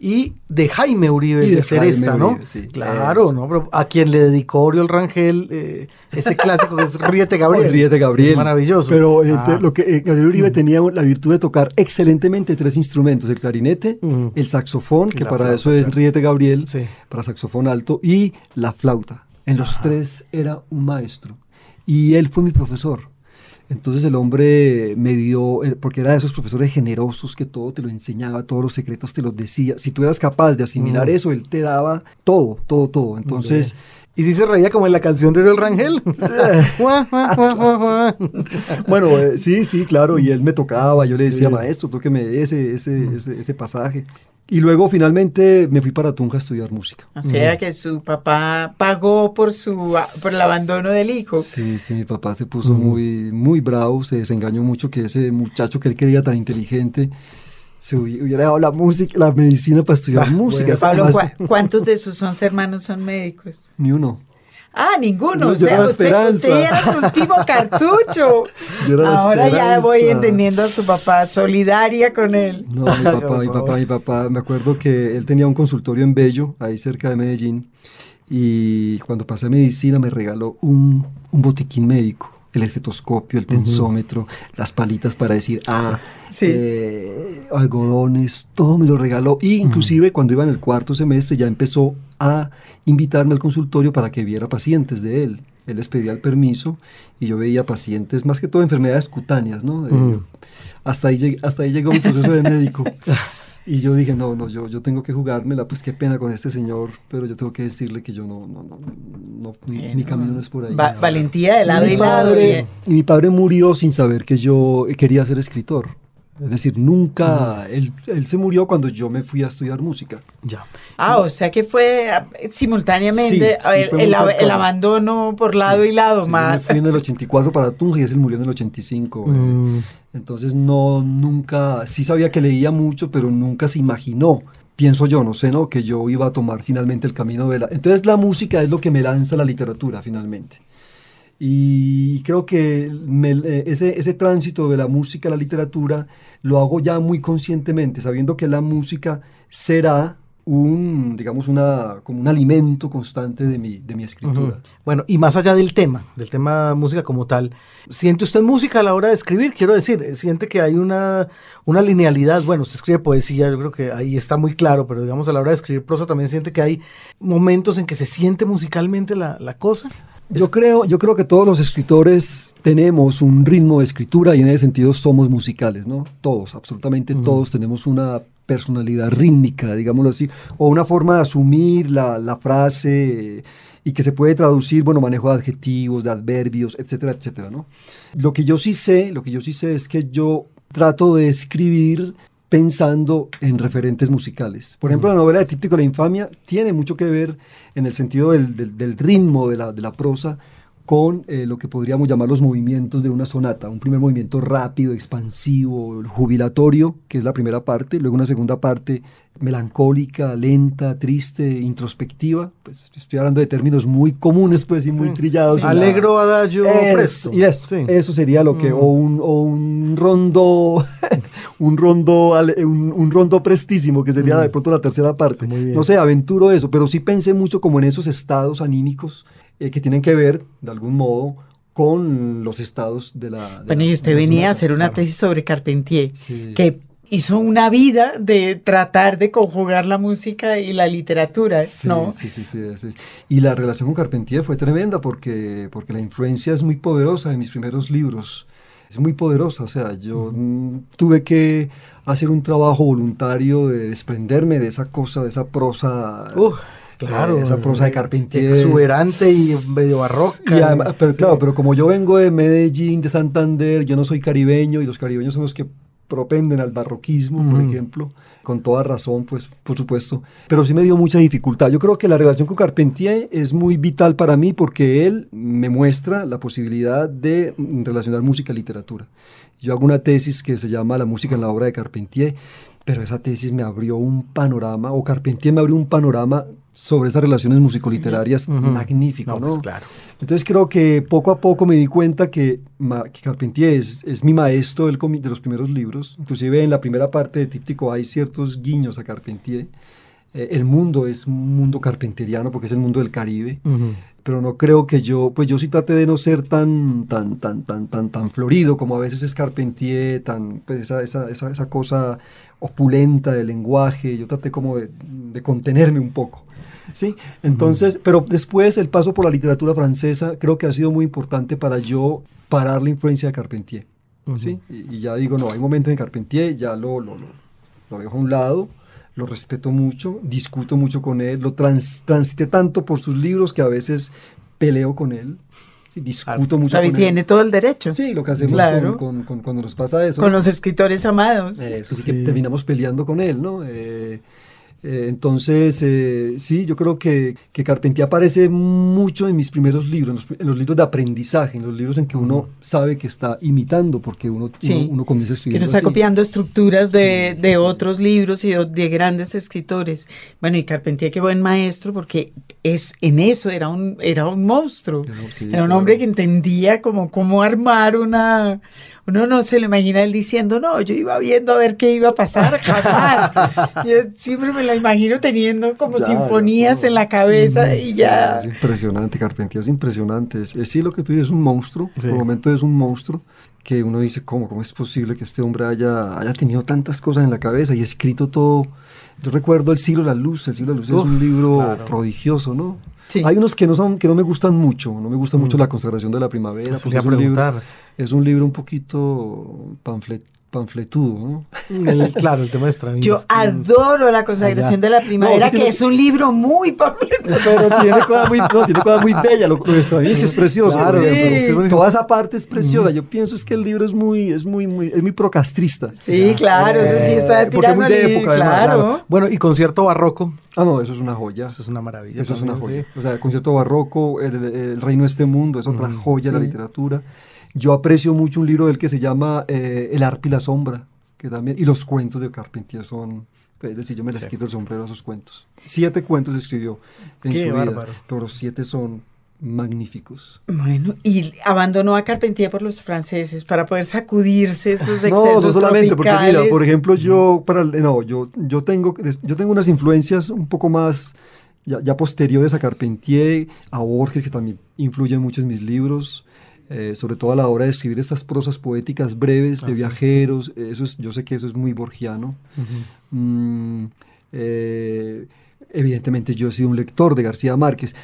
Y de Jaime Uribe, Y de, de Seresta, Jaime ¿no? Uribe, sí. Claro. ¿no? Pero a quien le dedicó Oriol Rangel eh, ese clásico que es Ríete Gabriel. Ríete Gabriel. Es maravilloso. Pero eh, Ah. lo que eh, Gabriel Uribe tenía la virtud de tocar excelentemente tres instrumentos: el clarinete, el saxofón, que la para flauta, eso es. Ríete Gabriel, Sí. para saxofón alto, y la flauta. En los tres era un maestro. Y él fue mi profesor. Entonces el hombre me dio, eh, porque era de esos profesores generosos que todo te lo enseñaba, todos los secretos te los decía. Si tú eras capaz de asimilar Mm. eso, él te daba todo, todo, todo. Entonces, ¿Y si se reía como en la canción de Ariel Rangel? bueno, eh, sí, sí, claro, y él me tocaba, yo le decía, maestro, tóqueme ese, ese, ese, ese pasaje. Y luego finalmente me fui para Tunja a estudiar música. O sea que su papá pagó por su por el abandono del hijo. Sí, sí, mi papá se puso muy, muy bravo, se desengañó mucho que ese muchacho que él quería tan inteligente se hubiera dado la música, la medicina para estudiar ah, música. Pablo, ¿cuántos de sus once hermanos son médicos? Ni uno. Ah, ninguno. o sea, usted, era su último cartucho. Ahora ya voy entendiendo a su papá, solidaria con él. No, mi papá, mi papá, mi papá. Me acuerdo que él tenía un consultorio en Bello, ahí cerca de Medellín. Y cuando pasé medicina me regaló un, un botiquín médico el estetoscopio, el tensómetro, las palitas para decir, ah, eh, algodones, todo me lo regaló. Y inclusive cuando iba en el cuarto semestre ya empezó a invitarme al consultorio para que viera pacientes de él. Él les pedía el permiso y yo veía pacientes, más que todo enfermedades cutáneas, ¿no? Eh, hasta, ahí, hasta ahí llegó mi proceso de médico. Y yo dije, no, no, yo, yo tengo que jugármela, pues qué pena con este señor, pero yo tengo que decirle que yo no, no, no, no mi, camino no es por ahí. valentía de lado y, lado. y mi padre murió sin saber que yo quería ser escritor. Es decir, nunca, él, él, se murió cuando yo me fui a estudiar música. Ya. Ah, o sea que fue simultáneamente el, el, abandono por lado y lado. Sí, me fui en el 84 para Tunja y él murió en el 85. Eh. Mm. entonces no, nunca, sí sabía que leía mucho, pero nunca se imaginó pienso yo, no sé, ¿no? Que yo iba a tomar finalmente el camino de la... Entonces la música es lo que me lanza la literatura finalmente. Y creo que eh, ese, ese tránsito de la música a la literatura lo hago ya muy conscientemente, sabiendo que la música será un, digamos, una, como un alimento constante de mi, de mi escritura. Bueno, y más allá del tema, del tema música como tal, ¿siente usted música a la hora de escribir? Quiero decir, ¿siente que hay una, una linealidad? Bueno, usted escribe poesía, yo creo que ahí está muy claro, pero digamos a la hora de escribir prosa también siente que hay momentos en que se siente musicalmente la, la cosa. Yo creo, yo creo que todos los escritores tenemos un ritmo de escritura y en ese sentido somos musicales, ¿no? Todos, absolutamente todos tenemos una personalidad rítmica, digámoslo así, o una forma de asumir la, la frase y que se puede traducir, bueno, manejo de adjetivos, de adverbios, etcétera, etcétera, ¿no? Lo que yo sí sé, lo que yo sí sé es que yo trato de escribir pensando en referentes musicales. Por ejemplo, la novela de Típtico la Infamia tiene mucho que ver en el sentido del, ritmo de la, de la, prosa con eh, lo que podríamos llamar los movimientos de una sonata. Un primer movimiento rápido, expansivo, jubilatorio, que es la primera parte, luego una segunda parte melancólica, lenta, triste, introspectiva. Pues estoy hablando de términos muy comunes pues y muy trillados. Alegro, adagio, presto. Y eso, eso sería lo que, mm. o, un, o un rondo, un rondo, un, rondo prestísimo, que sería mm. de pronto la tercera parte. No sé, aventuro eso, pero sí pensé mucho como en esos estados anímicos eh, que tienen que ver, de algún modo, con los estados de la... bueno, y usted venía a hacer una tesis sobre Carpentier, que hizo una vida de tratar de conjugar la música y la literatura, ¿no? Sí, sí, sí, Y la relación con Carpentier fue tremenda porque, porque la influencia es muy poderosa en mis primeros libros. Es muy poderosa, o sea, yo tuve que hacer un trabajo voluntario de desprenderme de esa cosa, de esa prosa. Claro, esa prosa de Carpentier. Exuberante y medio barroca. pero claro, pero como yo vengo de Medellín, de Santander, yo no soy caribeño y los caribeños son los que propenden al barroquismo, por ejemplo, con toda razón, pues por supuesto, pero sí me dio mucha dificultad. Yo creo que la relación con Carpentier es muy vital para mí porque él me muestra la posibilidad de relacionar música y literatura. Yo hago una tesis que se llama La música en la obra de Carpentier, pero esa tesis me abrió un panorama, o Carpentier me abrió un panorama sobre esas relaciones musicoliterarias magnífico, ¿no? Pues claro. Entonces creo que poco a poco me di cuenta que, Carpentier es, es, mi maestro del de los primeros libros. Inclusive en la primera parte de Típtico hay ciertos guiños a Carpentier. Eh, el mundo es un mundo carpenteriano porque es el mundo del Caribe, pero no creo que yo, pues yo sí traté de no ser tan, tan, tan, tan, tan, tan florido como a veces es Carpentier, tan, pues esa, esa, esa, esa cosa opulenta del lenguaje, yo traté como de, de contenerme un poco. ¿Sí? Entonces, pero después el paso por la literatura francesa creo que ha sido muy importante para yo parar la influencia de Carpentier, ¿sí? Y, ya digo, no, hay momentos en Carpentier, ya lo, lo, lo, dejo a un lado, lo respeto mucho, discuto mucho con él, lo trans, transité tanto por sus libros que a veces peleo con él. Sí, discuto mucho con tiene él. todo el derecho. Sí, lo que hacemos Claro. con, con- con- cuando nos pasa eso. Con los escritores amados. Eso sí, Sí. que terminamos peleando con él, ¿no? Eh, eh, entonces, eh, sí, yo creo que, que Carpentier aparece mucho en mis primeros libros, en los, en los libros de aprendizaje, en los libros en que uno sabe que está imitando, porque uno, Sí. uno, uno comienza a que no está copiando estructuras de, de otros libros y de, de grandes escritores. Bueno, y Carpentier, qué buen maestro, porque es en eso era un, era un monstruo. Era- sí, era un claro. hombre que entendía como cómo armar una... Uno no se lo imagina él diciendo, no, yo iba viendo a ver qué iba a pasar, jamás. yo siempre me lo imagino teniendo como Claro, sinfonías no. en la cabeza y Sí, ya... Es impresionante, Carpentier es impresionante. Es, es sí lo que tú dices, es un monstruo. Sí. Por el momento es un monstruo que uno dice, ¿cómo, ¿cómo es posible que este hombre haya, haya tenido tantas cosas en la cabeza y escrito todo? Yo recuerdo El siglo de la luz. El siglo de la luz Uf, es un libro claro. prodigioso, ¿no? Sí. Hay unos que no son que no me gustan mucho. No me gusta mucho La consagración de la primavera. Eso porque le iba es, un libro, es un libro un poquito panflet, panfletudo, ¿no? El- claro, el tema de Stravinsky. Yo adoro la consagración Allá. de la primavera, No, que tiene- es un libro muy papelito. Pero tiene cosas muy, no, tiene cosas muy bellas. Lo, lo de Stravinsky es precioso. Claro, buenísimo. Toda esa parte es preciosa. Yo pienso es que el libro es muy, es muy, muy, es muy procastrista. Sí, claro, eso sí está Eh, porque es tirando muy de época, además, claro. Bueno, y concierto barroco. Ah, no, eso es una joya. Eso es una maravilla. Eso es una joya. O sea, el concierto barroco, el, el reino de este mundo, es otra joya de la sí. literatura. Yo aprecio mucho un libro del que se llama eh, El arte y la sombra, que también, y los cuentos de Carpentier son, es decir, yo me les Sí. quito el sombrero a esos cuentos. Siete cuentos escribió en Qué su vida, bárbaro. pero los siete son magníficos. Bueno, y abandonó a Carpentier por los franceses para poder sacudirse esos excesos No, no solamente, porque mira, tropicales. por ejemplo, yo, para, el- no, yo, yo, tengo, yo tengo unas influencias un poco más, ya, ya posteriores a Carpentier, a Borges, que también influyen mucho en mis libros, eh, sobre todo a la hora de escribir estas prosas poéticas breves de Ah, sí. viajeros, eso es, yo sé que eso es muy borgiano. Mm, eh, evidentemente yo he sido un lector de García Márquez,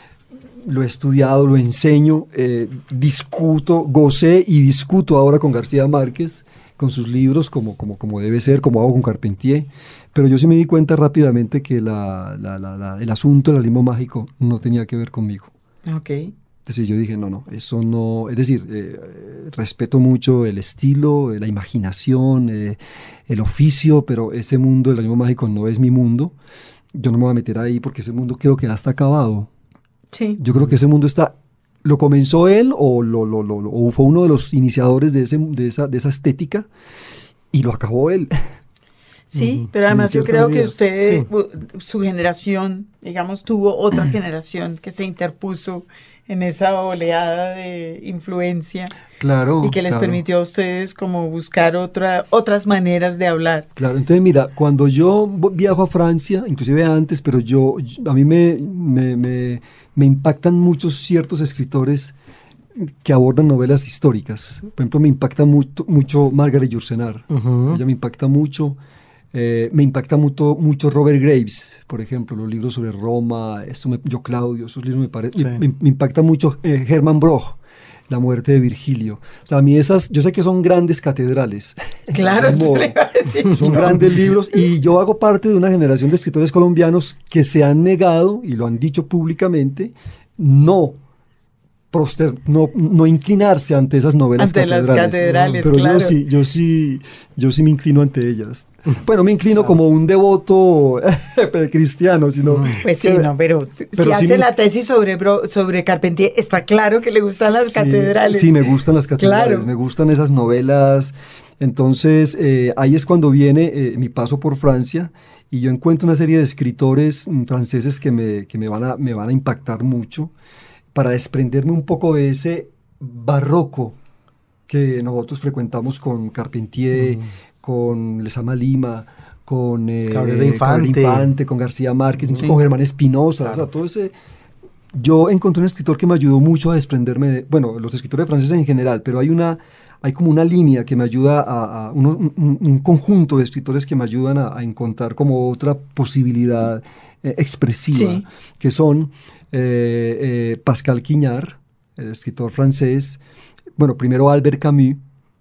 lo he estudiado, lo enseño, eh, discuto, gocé y discuto ahora con García Márquez, con sus libros, como, como, como debe ser, como hago con Carpentier, pero yo sí me di cuenta rápidamente que la- la- la- la- el asunto del limbo mágico no tenía que ver conmigo. Ok. Es decir, yo dije, no, no, eso no, es decir, eh, respeto mucho el estilo, eh, la imaginación, eh, el oficio, pero ese mundo del ánimo mágico no es mi mundo. Yo no me voy a meter ahí porque ese mundo creo que ya está acabado. Sí. Yo creo que ese mundo está, lo comenzó él o, lo, lo- lo- o fue uno de los iniciadores de, ese, de, esa, de esa estética y lo acabó él. Sí, pero además yo creo que usted, Sí. su generación, digamos, tuvo otra generación que se interpuso en esa oleada de influencia Claro. y que les claro. permitió a ustedes como buscar otra, otras maneras de hablar. Claro, entonces mira, cuando yo viajo a Francia, inclusive antes, pero yo, a mí me, me, me- me impactan muchos ciertos escritores que abordan novelas históricas. Por ejemplo, me impacta mucho, mucho Margaret Yourcenar. Ujú. Ella me impacta mucho. Eh, me impacta mucho, mucho Robert Graves, por ejemplo, los libros sobre Roma, esto me- yo Claudio, esos libros me parecen. Sí. Me, me impacta mucho eh, Hermann Broch, La muerte de Virgilio. O sea, a mí esas, yo sé que son grandes catedrales. Claro, Como- eso le iba a decir son yo. grandes libros y yo hago parte de una generación de escritores colombianos que se han negado y lo han dicho públicamente, no proster- no, no inclinarse ante esas novelas Ante las catedrales. Pero claro. yo sí, yo sí, yo sí me inclino ante ellas. Bueno, me inclino como un devoto cristiano, sino Pues sí, que- no, pero, pero si hace me- la tesis sobre, sobre Carpentier, está claro que le gustan las Sí, catedrales. Sí, me gustan las catedrales, Claro. me gustan esas novelas. Entonces, eh, ahí es cuando viene eh, mi paso por Francia y yo encuentro una serie de escritores franceses que, me, que me, van a, me van a impactar mucho para desprenderme un poco de ese barroco que nosotros frecuentamos con Carpentier, con Lezama Lima, con eh, Cabrera Infante. Infante, con García Márquez, Sí. con Germán Espinosa, o Claro. sea, todo ese... Yo encontré un escritor que me ayudó mucho a desprenderme de, bueno, los escritores franceses en general, pero hay una, hay como una línea que me ayuda a, a uno- un- un conjunto de escritores que me ayudan a, a encontrar como otra posibilidad eh, expresiva, Sí. que son eh, eh, Pascal Quignard, el escritor francés, bueno, primero Albert Camus,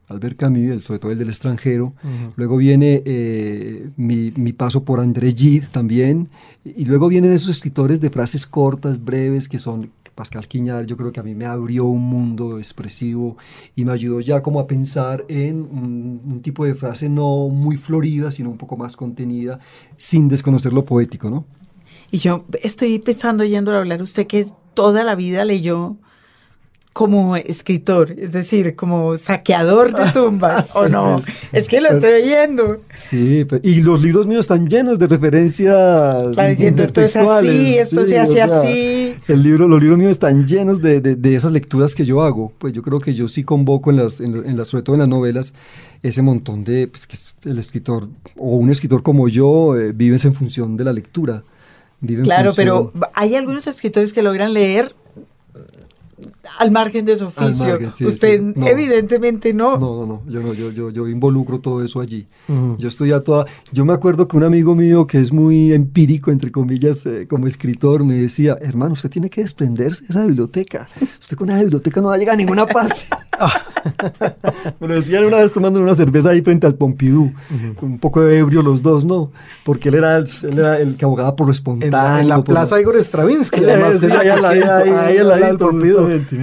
Albert Camus, sobre todo el del extranjero. Luego viene eh, mi, mi, paso por André Gide también. Y luego vienen esos escritores de frases cortas, breves, que son Pascal Quiñar. Yo creo que a mí me abrió un mundo expresivo y me ayudó ya como a pensar en un, un tipo de frase no muy florida, sino un poco más contenida, sin desconocer lo poético, ¿no? Y yo estoy pensando, yendo a hablar, usted que toda la vida leyó como escritor, es decir, como saqueador de tumbas, ¿o no? Es que lo estoy oyendo. Sí, y los libros míos están llenos de referencias diciendo, esto es así, esto se hace así. El libro, los libros míos están llenos de, de, esas lecturas que yo hago. Pues yo creo que yo sí convoco, en las, en, las, sobre todo en las novelas, ese montón de, pues que el escritor, o un escritor como yo, eh, vives en función de la lectura. Claro, pero hay algunos escritores que logran leer al margen de su oficio. Usted evidentemente no. No, no, no, yo no, yo, yo, yo involucro todo eso allí. Yo estoy a toda... Yo me acuerdo que un amigo mío que es muy empírico, entre comillas, eh, como escritor, me decía, hermano, usted tiene que desprenderse de esa biblioteca. Usted con esa biblioteca no va a llegar a ninguna parte. me lo decían una vez tomando una cerveza ahí frente al Pompidou, un poco de ebrio los dos, ¿no? Porque él era el, él era el que abogaba por lo espontáneo. En la, plaza Igor Stravinsky, además. ahí al lado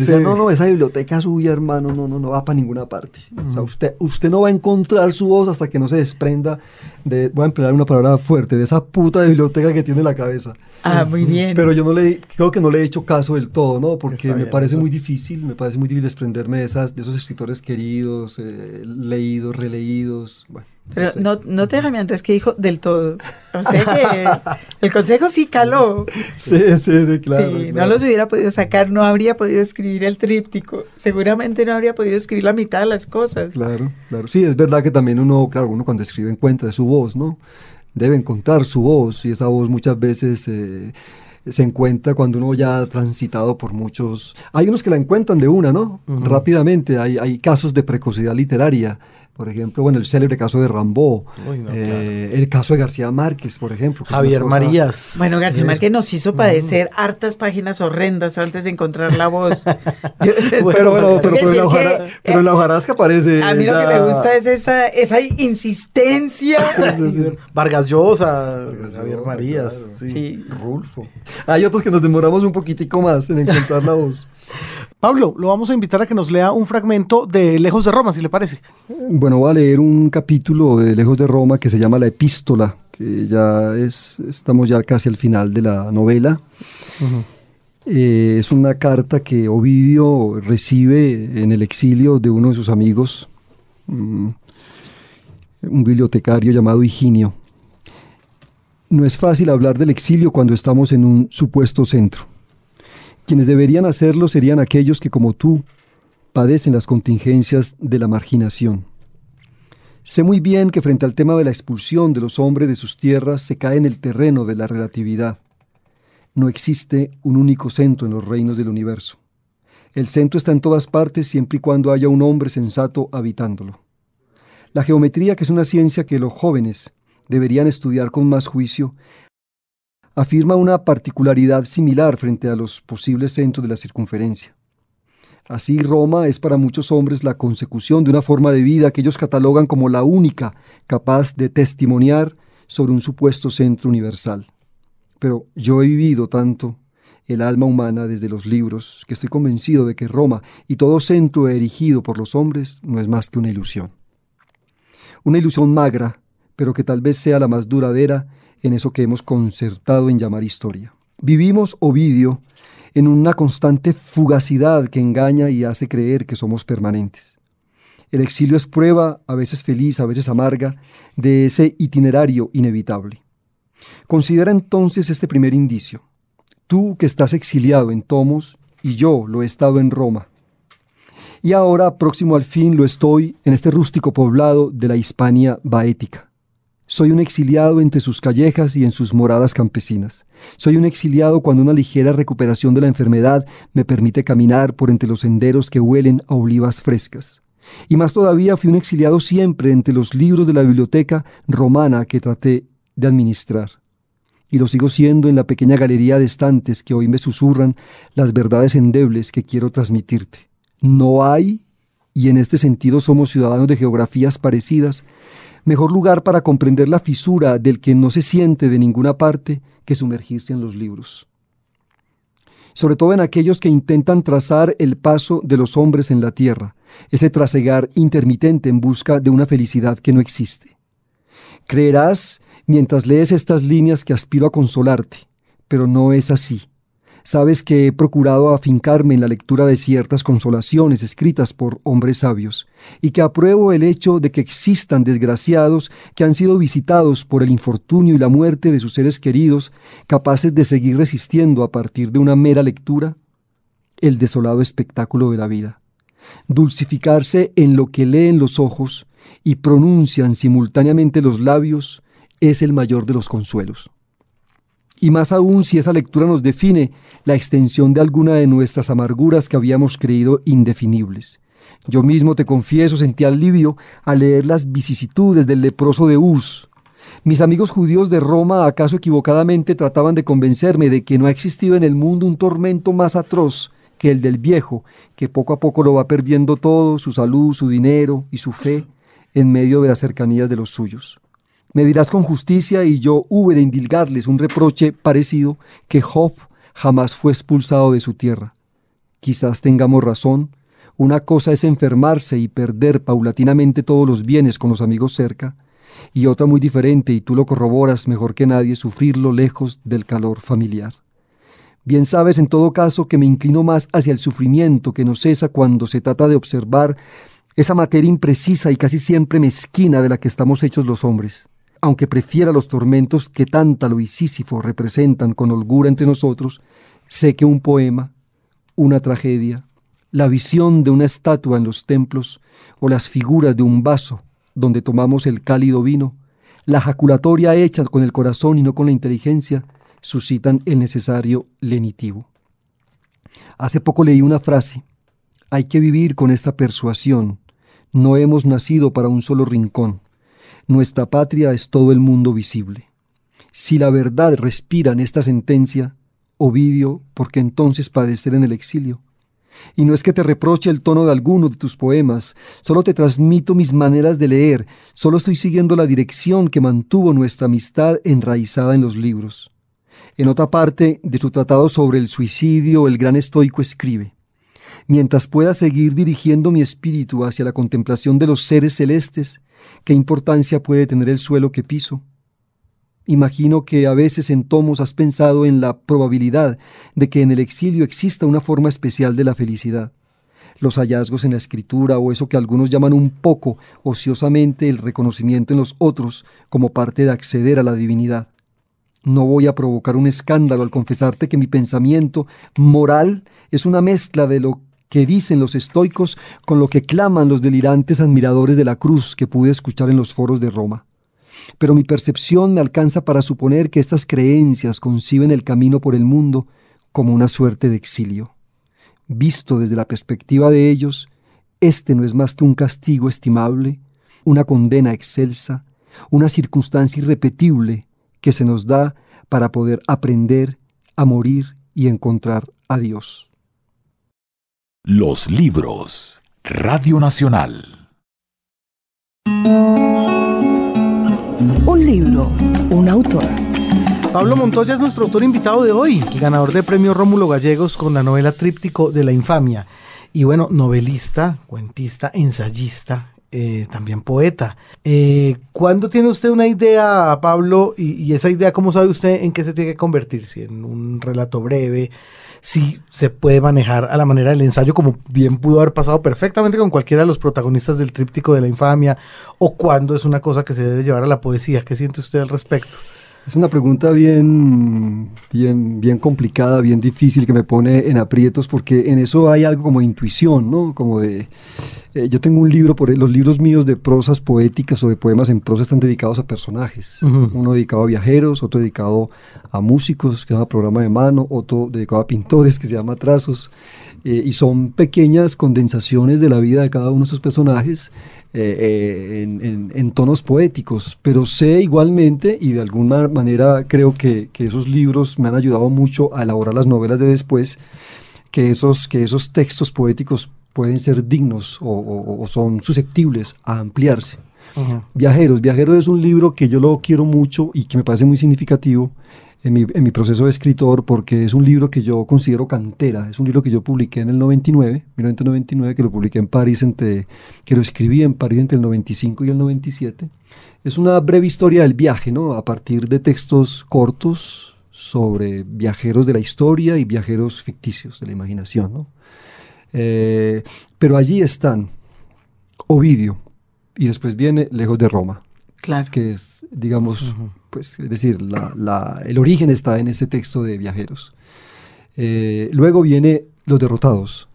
no, no, esa biblioteca suya, hermano, no, no, no va para ninguna parte. O sea, usted, usted no va a encontrar su voz hasta que no se desprenda de, voy a emplear una palabra fuerte, de esa puta biblioteca que tiene en la cabeza. Ah, muy bien. Pero yo no le, creo que no le he hecho caso del todo, ¿no? Porque me parece muy difícil, me parece muy difícil desprenderme de, esas, de esos escritores queridos, eh, leídos, releídos, bueno. Pero no, no, te déjame antes que dijo del todo. O sea que el consejo sí caló. Sí, sí, sí, claro. Si no los hubiera podido sacar, no habría podido escribir el tríptico. Seguramente no habría podido escribir la mitad de las cosas. Claro, claro. Sí, es verdad que también uno, claro, uno cuando escribe encuentra su voz, ¿no? Debe encontrar su voz y esa voz muchas veces... Eh, se encuentra cuando uno ya ha transitado por muchos... Hay unos que la encuentran de una, ¿no? Rápidamente, hay, hay casos de precocidad literaria por ejemplo, bueno, el célebre caso de Rambó, eh, el caso de García Márquez, por ejemplo. Javier Marías. Bueno, García Márquez nos hizo padecer hartas páginas horrendas antes de encontrar la voz. pero, bueno, pero, en la hojarasca aparece. A mí lo que me gusta es esa, esa insistencia. Vargas Llosa, Javier Marías, sí. Rulfo. Hay otros que nos demoramos un poquitico más en encontrar la voz. Pablo, lo vamos a invitar a que nos lea un fragmento de Lejos de Roma, si le parece. Bueno, voy a leer un capítulo de Lejos de Roma que se llama La Epístola, que ya es, estamos ya casi al final de la novela. Eh, es una carta que Ovidio recibe en el exilio de uno de sus amigos, mm, un bibliotecario llamado Higinio. No es fácil hablar del exilio cuando estamos en un supuesto centro. Quienes deberían hacerlo serían aquellos que, como tú, padecen las contingencias de la marginación. Sé muy bien que frente al tema de la expulsión de los hombres de sus tierras se cae en el terreno de la relatividad. No existe un único centro en los reinos del universo. El centro está en todas partes siempre y cuando haya un hombre sensato habitándolo. La geometría, que es una ciencia que los jóvenes deberían estudiar con más juicio, afirma una particularidad similar frente a los posibles centros de la circunferencia. Así Roma es para muchos hombres la consecución de una forma de vida que ellos catalogan como la única capaz de testimoniar sobre un supuesto centro universal. Pero yo he vivido tanto el alma humana desde los libros que estoy convencido de que Roma y todo centro erigido por los hombres no es más que una ilusión. Una ilusión magra, pero que tal vez sea la más duradera en eso que hemos concertado en llamar historia. Vivimos, Ovidio, en una constante fugacidad que engaña y hace creer que somos permanentes. El exilio es prueba, a veces feliz, a veces amarga, de ese itinerario inevitable. Considera entonces este primer indicio. Tú que estás exiliado en Tomos y yo lo he estado en Roma. Y ahora, próximo al fin, lo estoy en este rústico poblado de la Hispania baética. Soy un exiliado entre sus callejas y en sus moradas campesinas. Soy un exiliado cuando una ligera recuperación de la enfermedad me permite caminar por entre los senderos que huelen a olivas frescas. Y más todavía fui un exiliado siempre entre los libros de la biblioteca romana que traté de administrar. Y lo sigo siendo en la pequeña galería de estantes que hoy me susurran las verdades endebles que quiero transmitirte. No hay y en este sentido somos ciudadanos de geografías parecidas, mejor lugar para comprender la fisura del que no se siente de ninguna parte que sumergirse en los libros. Sobre todo en aquellos que intentan trazar el paso de los hombres en la tierra, ese trasegar intermitente en busca de una felicidad que no existe. Creerás mientras lees estas líneas que aspiro a consolarte, pero no es así. Sabes que he procurado afincarme en la lectura de ciertas consolaciones escritas por hombres sabios, y que apruebo el hecho de que existan desgraciados que han sido visitados por el infortunio y la muerte de sus seres queridos, capaces de seguir resistiendo a partir de una mera lectura el desolado espectáculo de la vida. Dulcificarse en lo que leen los ojos y pronuncian simultáneamente los labios es el mayor de los consuelos y más aún si esa lectura nos define la extensión de alguna de nuestras amarguras que habíamos creído indefinibles. Yo mismo te confieso sentí alivio al leer las vicisitudes del leproso de Uz. Mis amigos judíos de Roma acaso equivocadamente trataban de convencerme de que no ha existido en el mundo un tormento más atroz que el del viejo, que poco a poco lo va perdiendo todo, su salud, su dinero y su fe, en medio de las cercanías de los suyos. Me dirás con justicia y yo hube de indilgarles un reproche parecido que Job jamás fue expulsado de su tierra. Quizás tengamos razón, una cosa es enfermarse y perder paulatinamente todos los bienes con los amigos cerca, y otra muy diferente, y tú lo corroboras mejor que nadie, sufrirlo lejos del calor familiar. Bien sabes en todo caso que me inclino más hacia el sufrimiento que no cesa cuando se trata de observar esa materia imprecisa y casi siempre mezquina de la que estamos hechos los hombres aunque prefiera los tormentos que Tántalo y Sísifo representan con holgura entre nosotros, sé que un poema, una tragedia, la visión de una estatua en los templos o las figuras de un vaso donde tomamos el cálido vino, la jaculatoria hecha con el corazón y no con la inteligencia, suscitan el necesario lenitivo. Hace poco leí una frase, hay que vivir con esta persuasión, no hemos nacido para un solo rincón. Nuestra patria es todo el mundo visible. Si la verdad respira en esta sentencia, Ovidio, ¿por qué entonces padecer en el exilio? Y no es que te reproche el tono de alguno de tus poemas, solo te transmito mis maneras de leer, solo estoy siguiendo la dirección que mantuvo nuestra amistad enraizada en los libros. En otra parte de su tratado sobre el suicidio, el gran estoico escribe, Mientras pueda seguir dirigiendo mi espíritu hacia la contemplación de los seres celestes, ¿Qué importancia puede tener el suelo que piso? Imagino que a veces en tomos has pensado en la probabilidad de que en el exilio exista una forma especial de la felicidad. Los hallazgos en la escritura o eso que algunos llaman un poco ociosamente el reconocimiento en los otros como parte de acceder a la divinidad. No voy a provocar un escándalo al confesarte que mi pensamiento moral es una mezcla de lo que dicen los estoicos con lo que claman los delirantes admiradores de la cruz que pude escuchar en los foros de Roma. Pero mi percepción me alcanza para suponer que estas creencias conciben el camino por el mundo como una suerte de exilio. Visto desde la perspectiva de ellos, este no es más que un castigo estimable, una condena excelsa, una circunstancia irrepetible que se nos da para poder aprender a morir y encontrar a Dios. Los libros. Radio Nacional. Un libro, un autor. Pablo Montoya es nuestro autor invitado de hoy, ganador de premio Rómulo Gallegos con la novela Tríptico de la Infamia. Y bueno, novelista, cuentista, ensayista, eh, también poeta. Eh, ¿Cuándo tiene usted una idea, Pablo? Y, y, esa idea, ¿cómo sabe usted en qué se tiene que convertir? Si en un relato breve, si se puede manejar a la manera del ensayo, como bien pudo haber pasado perfectamente con cualquiera de los protagonistas del tríptico de la infamia, o cuándo es una cosa que se debe llevar a la poesía. ¿Qué siente usted al respecto? Es una pregunta bien, bien, bien complicada, bien difícil, que me pone en aprietos, porque en eso hay algo como intuición, ¿no? Como de... Eh, yo tengo un libro, por los libros míos de prosas poéticas o de poemas en prosa están dedicados a personajes. Uno dedicado a viajeros, otro dedicado a músicos, que se llama Programa de Mano, otro dedicado a pintores, que se llama Trazos. Eh, y son pequeñas condensaciones de la vida de cada uno de esos personajes eh, eh, en, tonos poéticos, pero sé igualmente y de alguna manera creo que, esos libros me han ayudado mucho a elaborar las novelas de después, que esos, que esos textos poéticos pueden ser dignos o, son susceptibles a ampliarse. Viajeros. Viajeros es un libro que yo lo quiero mucho y que me parece muy significativo en mi, en mi, proceso de escritor porque es un libro que yo considero cantera. Es un libro que yo publiqué en el 99, 1999, que lo publiqué en París, entre, que lo escribí en París entre el 95 y el 97. Es una breve historia del viaje, ¿no? A partir de textos cortos sobre viajeros de la historia y viajeros ficticios de la imaginación, ¿no? Eh, pero allí están Ovidio y después viene Lejos de Roma. Claro. Que es, digamos, pues, es decir, el origen está en ese texto de viajeros. Eh, luego viene Los Derrotados.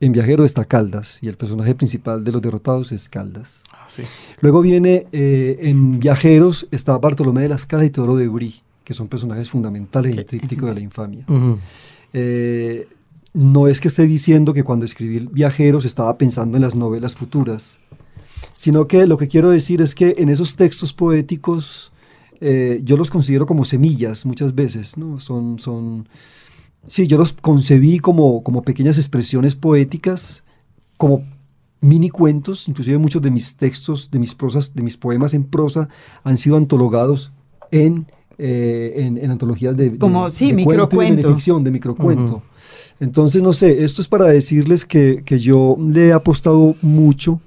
En Viajero está Caldas y el personaje principal de Los Derrotados es Caldas. Ah, sí. Luego viene eh, en Viajeros está Bartolomé de las Casas y Teodoro de Brie, que son personajes fundamentales en el tríptico de la infamia no es que esté diciendo que cuando escribí Viajeros estaba pensando en las novelas futuras, sino que lo que quiero decir es que en esos textos poéticos eh, yo los considero como semillas muchas veces, ¿no? Son, son, sí, yo los concebí como, como pequeñas expresiones poéticas, como mini cuentos, inclusive muchos de mis textos, de mis prosas, de mis poemas en prosa han sido antologados en, eh, en, antologías de, como, sí, microcuento. de ficción, de microcuento. Entonces, no sé, esto es para decirles que, yo le he apostado mucho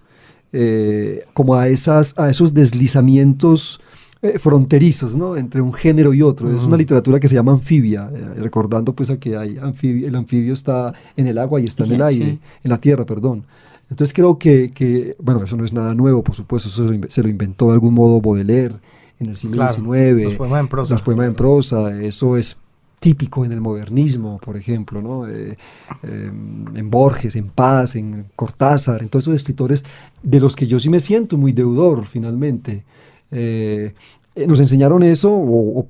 eh, como a, esas, a esos deslizamientos eh, fronterizos, ¿no? Entre un género y otro. Es una literatura que se llama anfibia, eh, recordando pues a que hay el anfibio está en el agua y está en el aire, en la tierra, perdón. Entonces creo que, bueno, eso no es nada nuevo, por supuesto, eso se lo, inventó de algún modo Baudelaire en el siglo XIX. Los poemas en prosa. Los poemas en prosa, eso es típico en el modernismo, por ejemplo, ¿no? Eh, eh, en Borges, en Paz, en Cortázar, en todos esos escritores de los que yo sí me siento muy deudor finalmente. Eh, nos enseñaron eso o,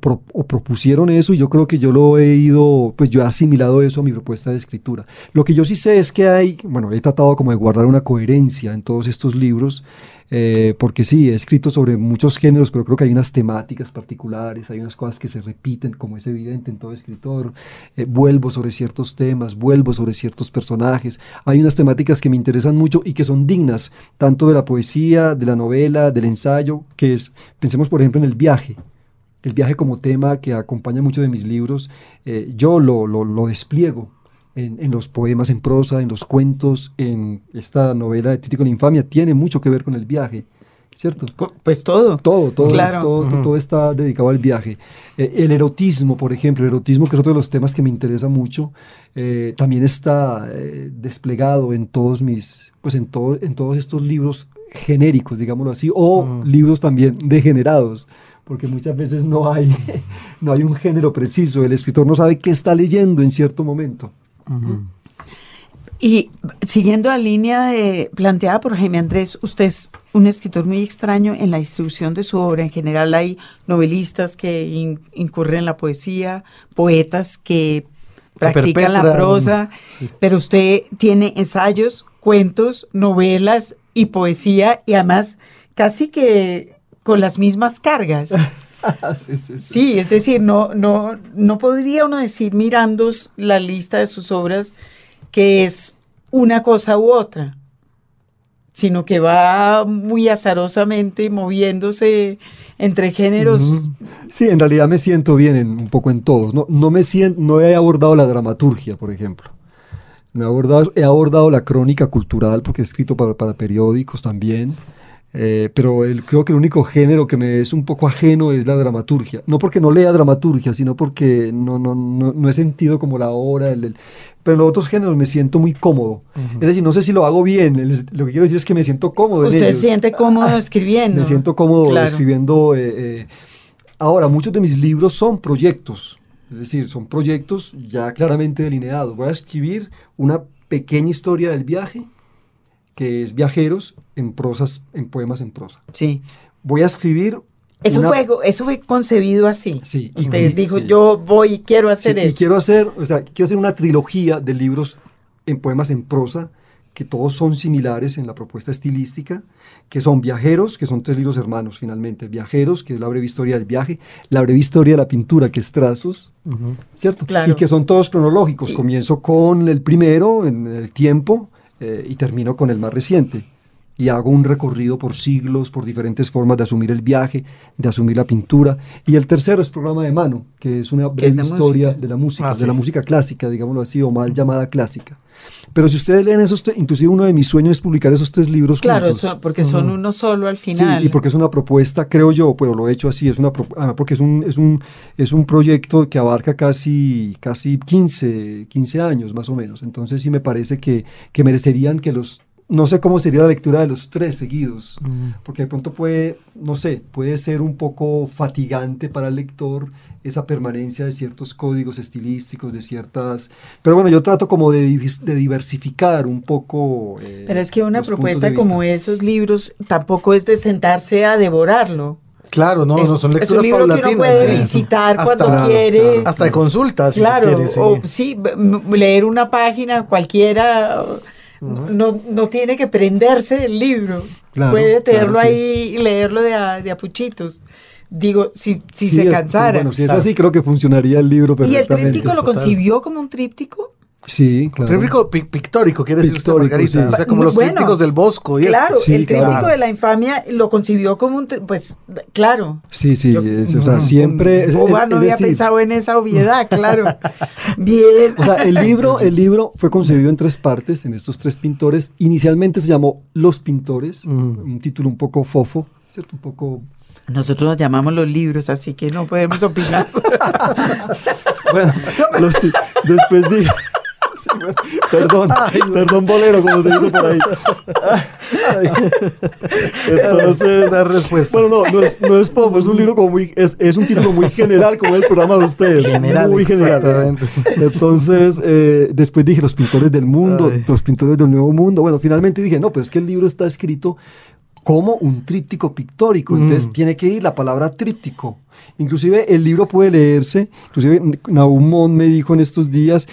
propusieron eso y yo creo que yo lo he ido, pues yo he asimilado eso a mi propuesta de escritura. Lo que yo sí sé es que hay, bueno, he tratado como de guardar una coherencia en todos estos libros eh, porque sí, he escrito sobre muchos géneros, pero creo que hay unas temáticas particulares, hay unas cosas que se repiten, como es evidente en todo escritor. Eh, vuelvo sobre ciertos temas, vuelvo sobre ciertos personajes. Hay unas temáticas que me interesan mucho y que son dignas, tanto de la poesía, de la novela, del ensayo, que es, pensemos por ejemplo en el viaje. El viaje como tema que acompaña mucho de mis libros, eh, yo lo, lo, lo despliego en, los poemas en prosa, en los cuentos, en esta novela de Títico la Infamia, tiene mucho que ver con el viaje. ¿Cierto? Pues todo. Todo, todo, todo, está dedicado al viaje. Eh, el erotismo, por ejemplo, el erotismo, que es otro de los temas que me interesa mucho, eh, también está eh, desplegado en todos mis, pues en, todo, en todos estos libros genéricos, digámoslo así, o libros también degenerados porque muchas veces no hay, no hay un género preciso, el escritor no sabe qué está leyendo en cierto momento. Y siguiendo la línea de, planteada por Jaime Andrés, usted es un escritor muy extraño en la distribución de su obra. En general hay novelistas que incurren en la poesía, poetas que practican la prosa, pero usted tiene ensayos, cuentos, novelas y poesía y además casi que con las mismas cargas. sí, es decir, no, no, no podría uno decir mirando la lista de sus obras que es una cosa u otra, sino que va muy azarosamente moviéndose entre géneros. Sí, en realidad me siento bien un poco en todos. No, no, me siento, no he abordado la dramaturgia, por ejemplo. No he abordado, he abordado la crónica cultural porque he escrito para, para periódicos también. Eh, pero el, creo que el único género que me es un poco ajeno es la dramaturgia. No porque no lea dramaturgia, sino porque no, no, no, no he sentido como la obra. El, pero en los otros géneros me siento muy cómodo. Es decir, no sé si lo hago bien. lo que quiero decir es que me siento cómodo. Usted se siente cómodo escribiendo. me siento cómodo escribiendo. Eh, eh. Ahora, muchos de mis libros son proyectos. Es decir, son proyectos ya claramente delineados. Voy a escribir una pequeña historia del viaje que es Viajeros en prosas, en poemas en prosa. Sí. Voy a escribir eso, fue, eso fue concebido así. Sí. Usted dijo, yo voy y quiero hacer eso. Y quiero hacer, o sea, quiero hacer una trilogía de libros en poemas en prosa, que todos son similares en la propuesta estilística, que son Viajeros, que son tres libros hermanos finalmente. Viajeros, que es la breve historia del viaje, la breve historia de la pintura, que es Trazos, ¿cierto? Claro. Y que son todos cronológicos. Comienzo con el primero, en el tiempo, eh, y termino con el más reciente y hago un recorrido por siglos, por diferentes formas de asumir el viaje, de asumir la pintura. Y el tercero es programa de mano, que es una breve historia de la música, Ah, de sí. la música clásica, digámoslo así, o mal llamada clásica. Pero si ustedes leen esos, inclusive uno de mis sueños es publicar esos tres libros Claro, porque son uno solo al Sí, final. y porque es una propuesta, creo yo, pero lo he hecho así, es una ah, porque es un, es un, es un proyecto que abarca casi, casi 15, 15 años más o menos. Entonces sí me parece que, que merecerían que los, no sé cómo sería la lectura de los tres seguidos, porque de pronto puede, no sé, puede ser un poco fatigante para el lector esa permanencia de ciertos códigos estilísticos, de ciertas... Pero bueno, yo trato como de, diversificar un poco... eh, Pero es que una propuesta como esos libros tampoco es de sentarse a devorarlo. Claro, no, es, no son es lecturas un libro que uno puede sí. visitar Hasta- cuando quiere. claro. Hasta de consultas, si Claro, quiere, sí. o sí, leer una página cualquiera, no, no tiene que prenderse del libro. Claro, Puede tenerlo claro, sí. ahí y leerlo de a, de a puchitos. Digo, si, si Sí, se es- cansara. bueno, si es así, creo que funcionaría el libro ¿Y el tríptico lo concibió como un tríptico? Sí, claro. Tríptico pi- pictórico, quiere decir usted, Margarita. sí. O sea, como los Bueno, trípticos del Bosco y esto. Claro, Sí, el tríptico claro. de la infamia lo concibió como un, pues, claro. Sí, sí, Yo- es- o sea, Mm, siempre... es- no había decir, pensado en esa obviedad, claro. Bien. O sea, el libro, el libro fue concebido en tres partes, en estos tres pintores. Inicialmente se llamó Los Pintores, Mm. un título un poco fofo, ¿cierto? Un poco... Nosotros nos llamamos los libros, así que no podemos opinar. Bueno, los después dije... Sí, bueno, perdón, perdón bolero, como se dice por ahí. Ay. Entonces, Esa respuesta. Bueno, no, no es, no es pop, es un libro como muy, es, es un título muy general como el programa de ustedes. General, muy general. Entonces, eh, después dije los pintores del mundo, Ay. los pintores del nuevo mundo. Bueno, finalmente dije, no, pues es que el libro está escrito como un tríptico pictórico, entonces Mm. tiene que ir la palabra tríptico. Inclusive el libro puede leerse, inclusive Nahum Mon me dijo en estos días,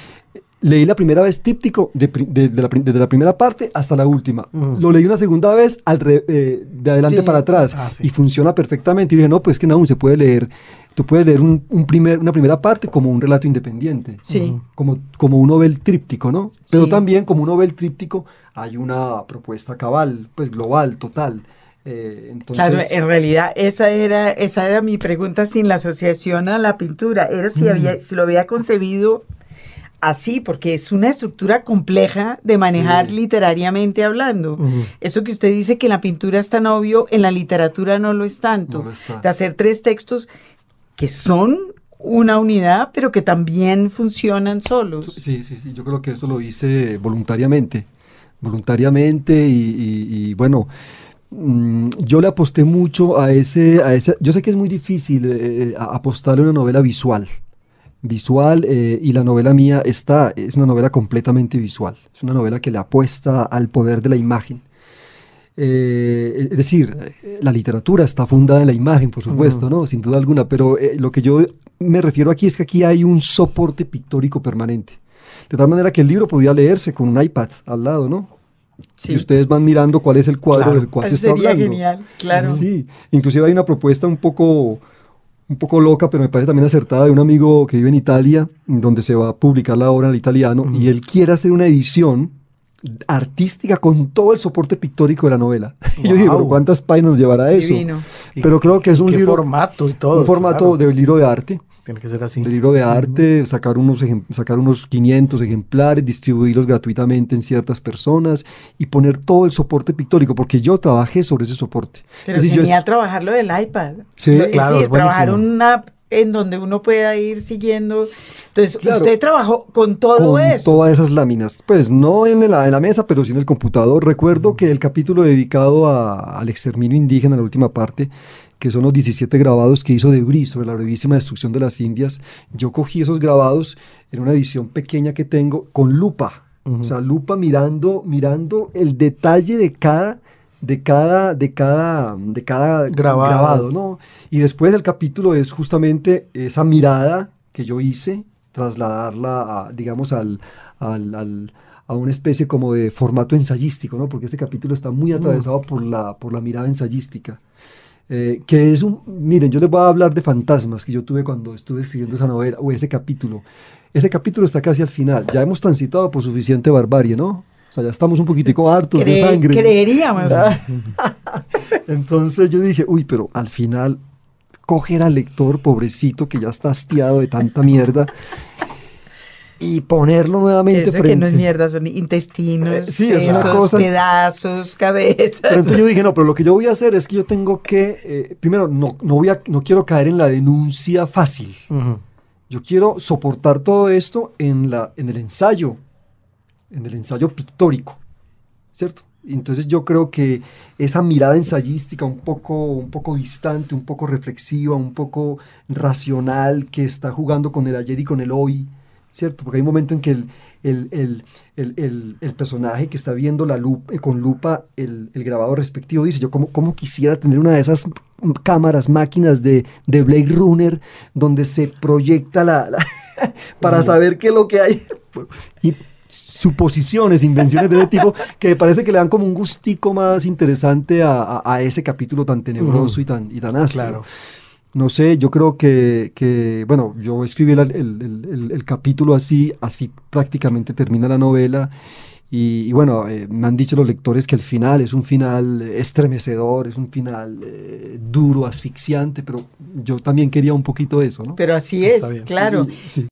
leí la primera vez tríptico de, de- de la, desde la primera parte hasta la última. Mm. Lo leí una segunda vez al re- eh, de adelante Sí. para atrás Ah, sí. y funciona perfectamente. Y dije, no, pues que Nahum se puede leer, tú puedes leer un, un primer, una primera parte como un relato independiente Sí. como, como un novel tríptico, ¿no? Pero también como un novel tríptico hay una propuesta cabal, pues global, total. Eh, entonces, Claro, en realidad esa era, esa era mi pregunta sin la asociación a la pintura. Era si, había, si lo había concebido así, porque es una estructura compleja de manejar Sí. literariamente hablando. Eso que usted dice que en la pintura es tan obvio, en la literatura no lo es tanto. No lo está. De hacer tres textos que son una unidad, pero que también funcionan solos. sí, sí, sí, yo creo que eso lo hice voluntariamente, voluntariamente y, y- y, bueno, mm, yo le aposté mucho a ese, a ese, yo sé que es muy difícil eh, a- apostarle a una novela visual, visual eh, y la novela mía está, es una novela completamente visual, es una novela que le apuesta al poder de la imagen. Eh, es decir, la literatura está fundada en la imagen, por supuesto, ¿no? Sin duda alguna, pero eh, lo que yo me refiero aquí es que aquí hay un soporte pictórico permanente. De tal manera que el libro podía leerse con un iPad al lado, ¿no? Sí. Y ustedes van mirando cuál es el cuadro Claro. del cual Eso se está sería hablando. genial, claro. Sí, inclusive hay una propuesta un poco, un poco loca, pero me parece también acertada de un amigo que vive en Italia, donde se va a publicar la obra en italiano, y él quiere hacer una edición artística con todo el soporte pictórico de la novela. Y yo digo, Guau. ¿pero ¿cuántas páginas nos llevará eso? Divino. Pero creo que es un ¿Qué libro, formato y todo. un formato claro. de libro de arte, Tiene que ser así. de libro de arte, sacar unos, sacar unos 500 ejemplares, distribuirlos gratuitamente en ciertas personas y poner todo el soporte pictórico, porque yo trabajé sobre ese soporte. Pero Es decir, yo genial trabajarlo del iPad. Sí, es claro, decir, es trabajar una app en donde uno pueda ir siguiendo. Entonces, Claro. usted trabajó con todo con eso. todas esas láminas. Pues no en la, en la mesa, pero sí en el computador. Recuerdo que el capítulo dedicado a- al exterminio indígena, la última parte, que son los 17 grabados que hizo de Brie sobre la brevísima destrucción de las Indias, yo cogí esos grabados en una edición pequeña que tengo con lupa. O sea, lupa mirando, mirando el detalle de cada de cada, de cada, de cada Grabado. grabado, ¿no? Y después el capítulo es justamente esa mirada que yo hice, trasladarla, a, digamos, al, al, al- a una especie como de formato ensayístico, ¿no? Porque este capítulo está muy atravesado por, la, por la mirada ensayística. Eh, que es un, miren, yo les voy a hablar de fantasmas que yo tuve cuando estuve escribiendo esa novela o ese capítulo. Ese capítulo está casi al final. Ya hemos transitado por suficiente barbarie, ¿no? O sea, ya estamos un poquitico hartos de sangre. Creeríamos. Entonces yo dije, uy, pero al final coger al lector, pobrecito, que ya está hastiado de tanta mierda, y ponerlo nuevamente Eso que no es mierda, son intestinos, Eh, sí, es una sesos, cosa- pedazos, cabezas. Pero entonces yo dije, no, pero lo que yo voy a hacer es que yo tengo que, eh, primero, no, no, voy a, no quiero caer en la denuncia fácil. Yo quiero soportar todo esto en, la, en el ensayo, en el ensayo pictórico, ¿cierto? Entonces yo creo que esa mirada ensayística un poco, un poco distante, un poco reflexiva, un poco racional, que está jugando con el ayer y con el hoy, ¿cierto? Porque hay un momento en que el, el, el, el, personaje que está viendo la lupa, con lupa el, el grabado respectivo dice, yo como, como quisiera tener una de esas cámaras, máquinas de, de Blade Runner, donde se proyecta la... la- para saber qué es lo que hay. Y suposiciones, invenciones de ese tipo, que me parece que le dan como un gustico más interesante a, a- a ese capítulo tan tenebroso y tan, y tan áspero. Claro. No sé, yo creo que, que, bueno, yo escribí el, el- el- el- el capítulo así, así prácticamente termina la novela. Y, y bueno, eh, me han dicho los lectores que el final es un final estremecedor, es un final eh, duro, asfixiante, pero yo también quería un poquito eso, ¿no? Pero así es, claro. Sí.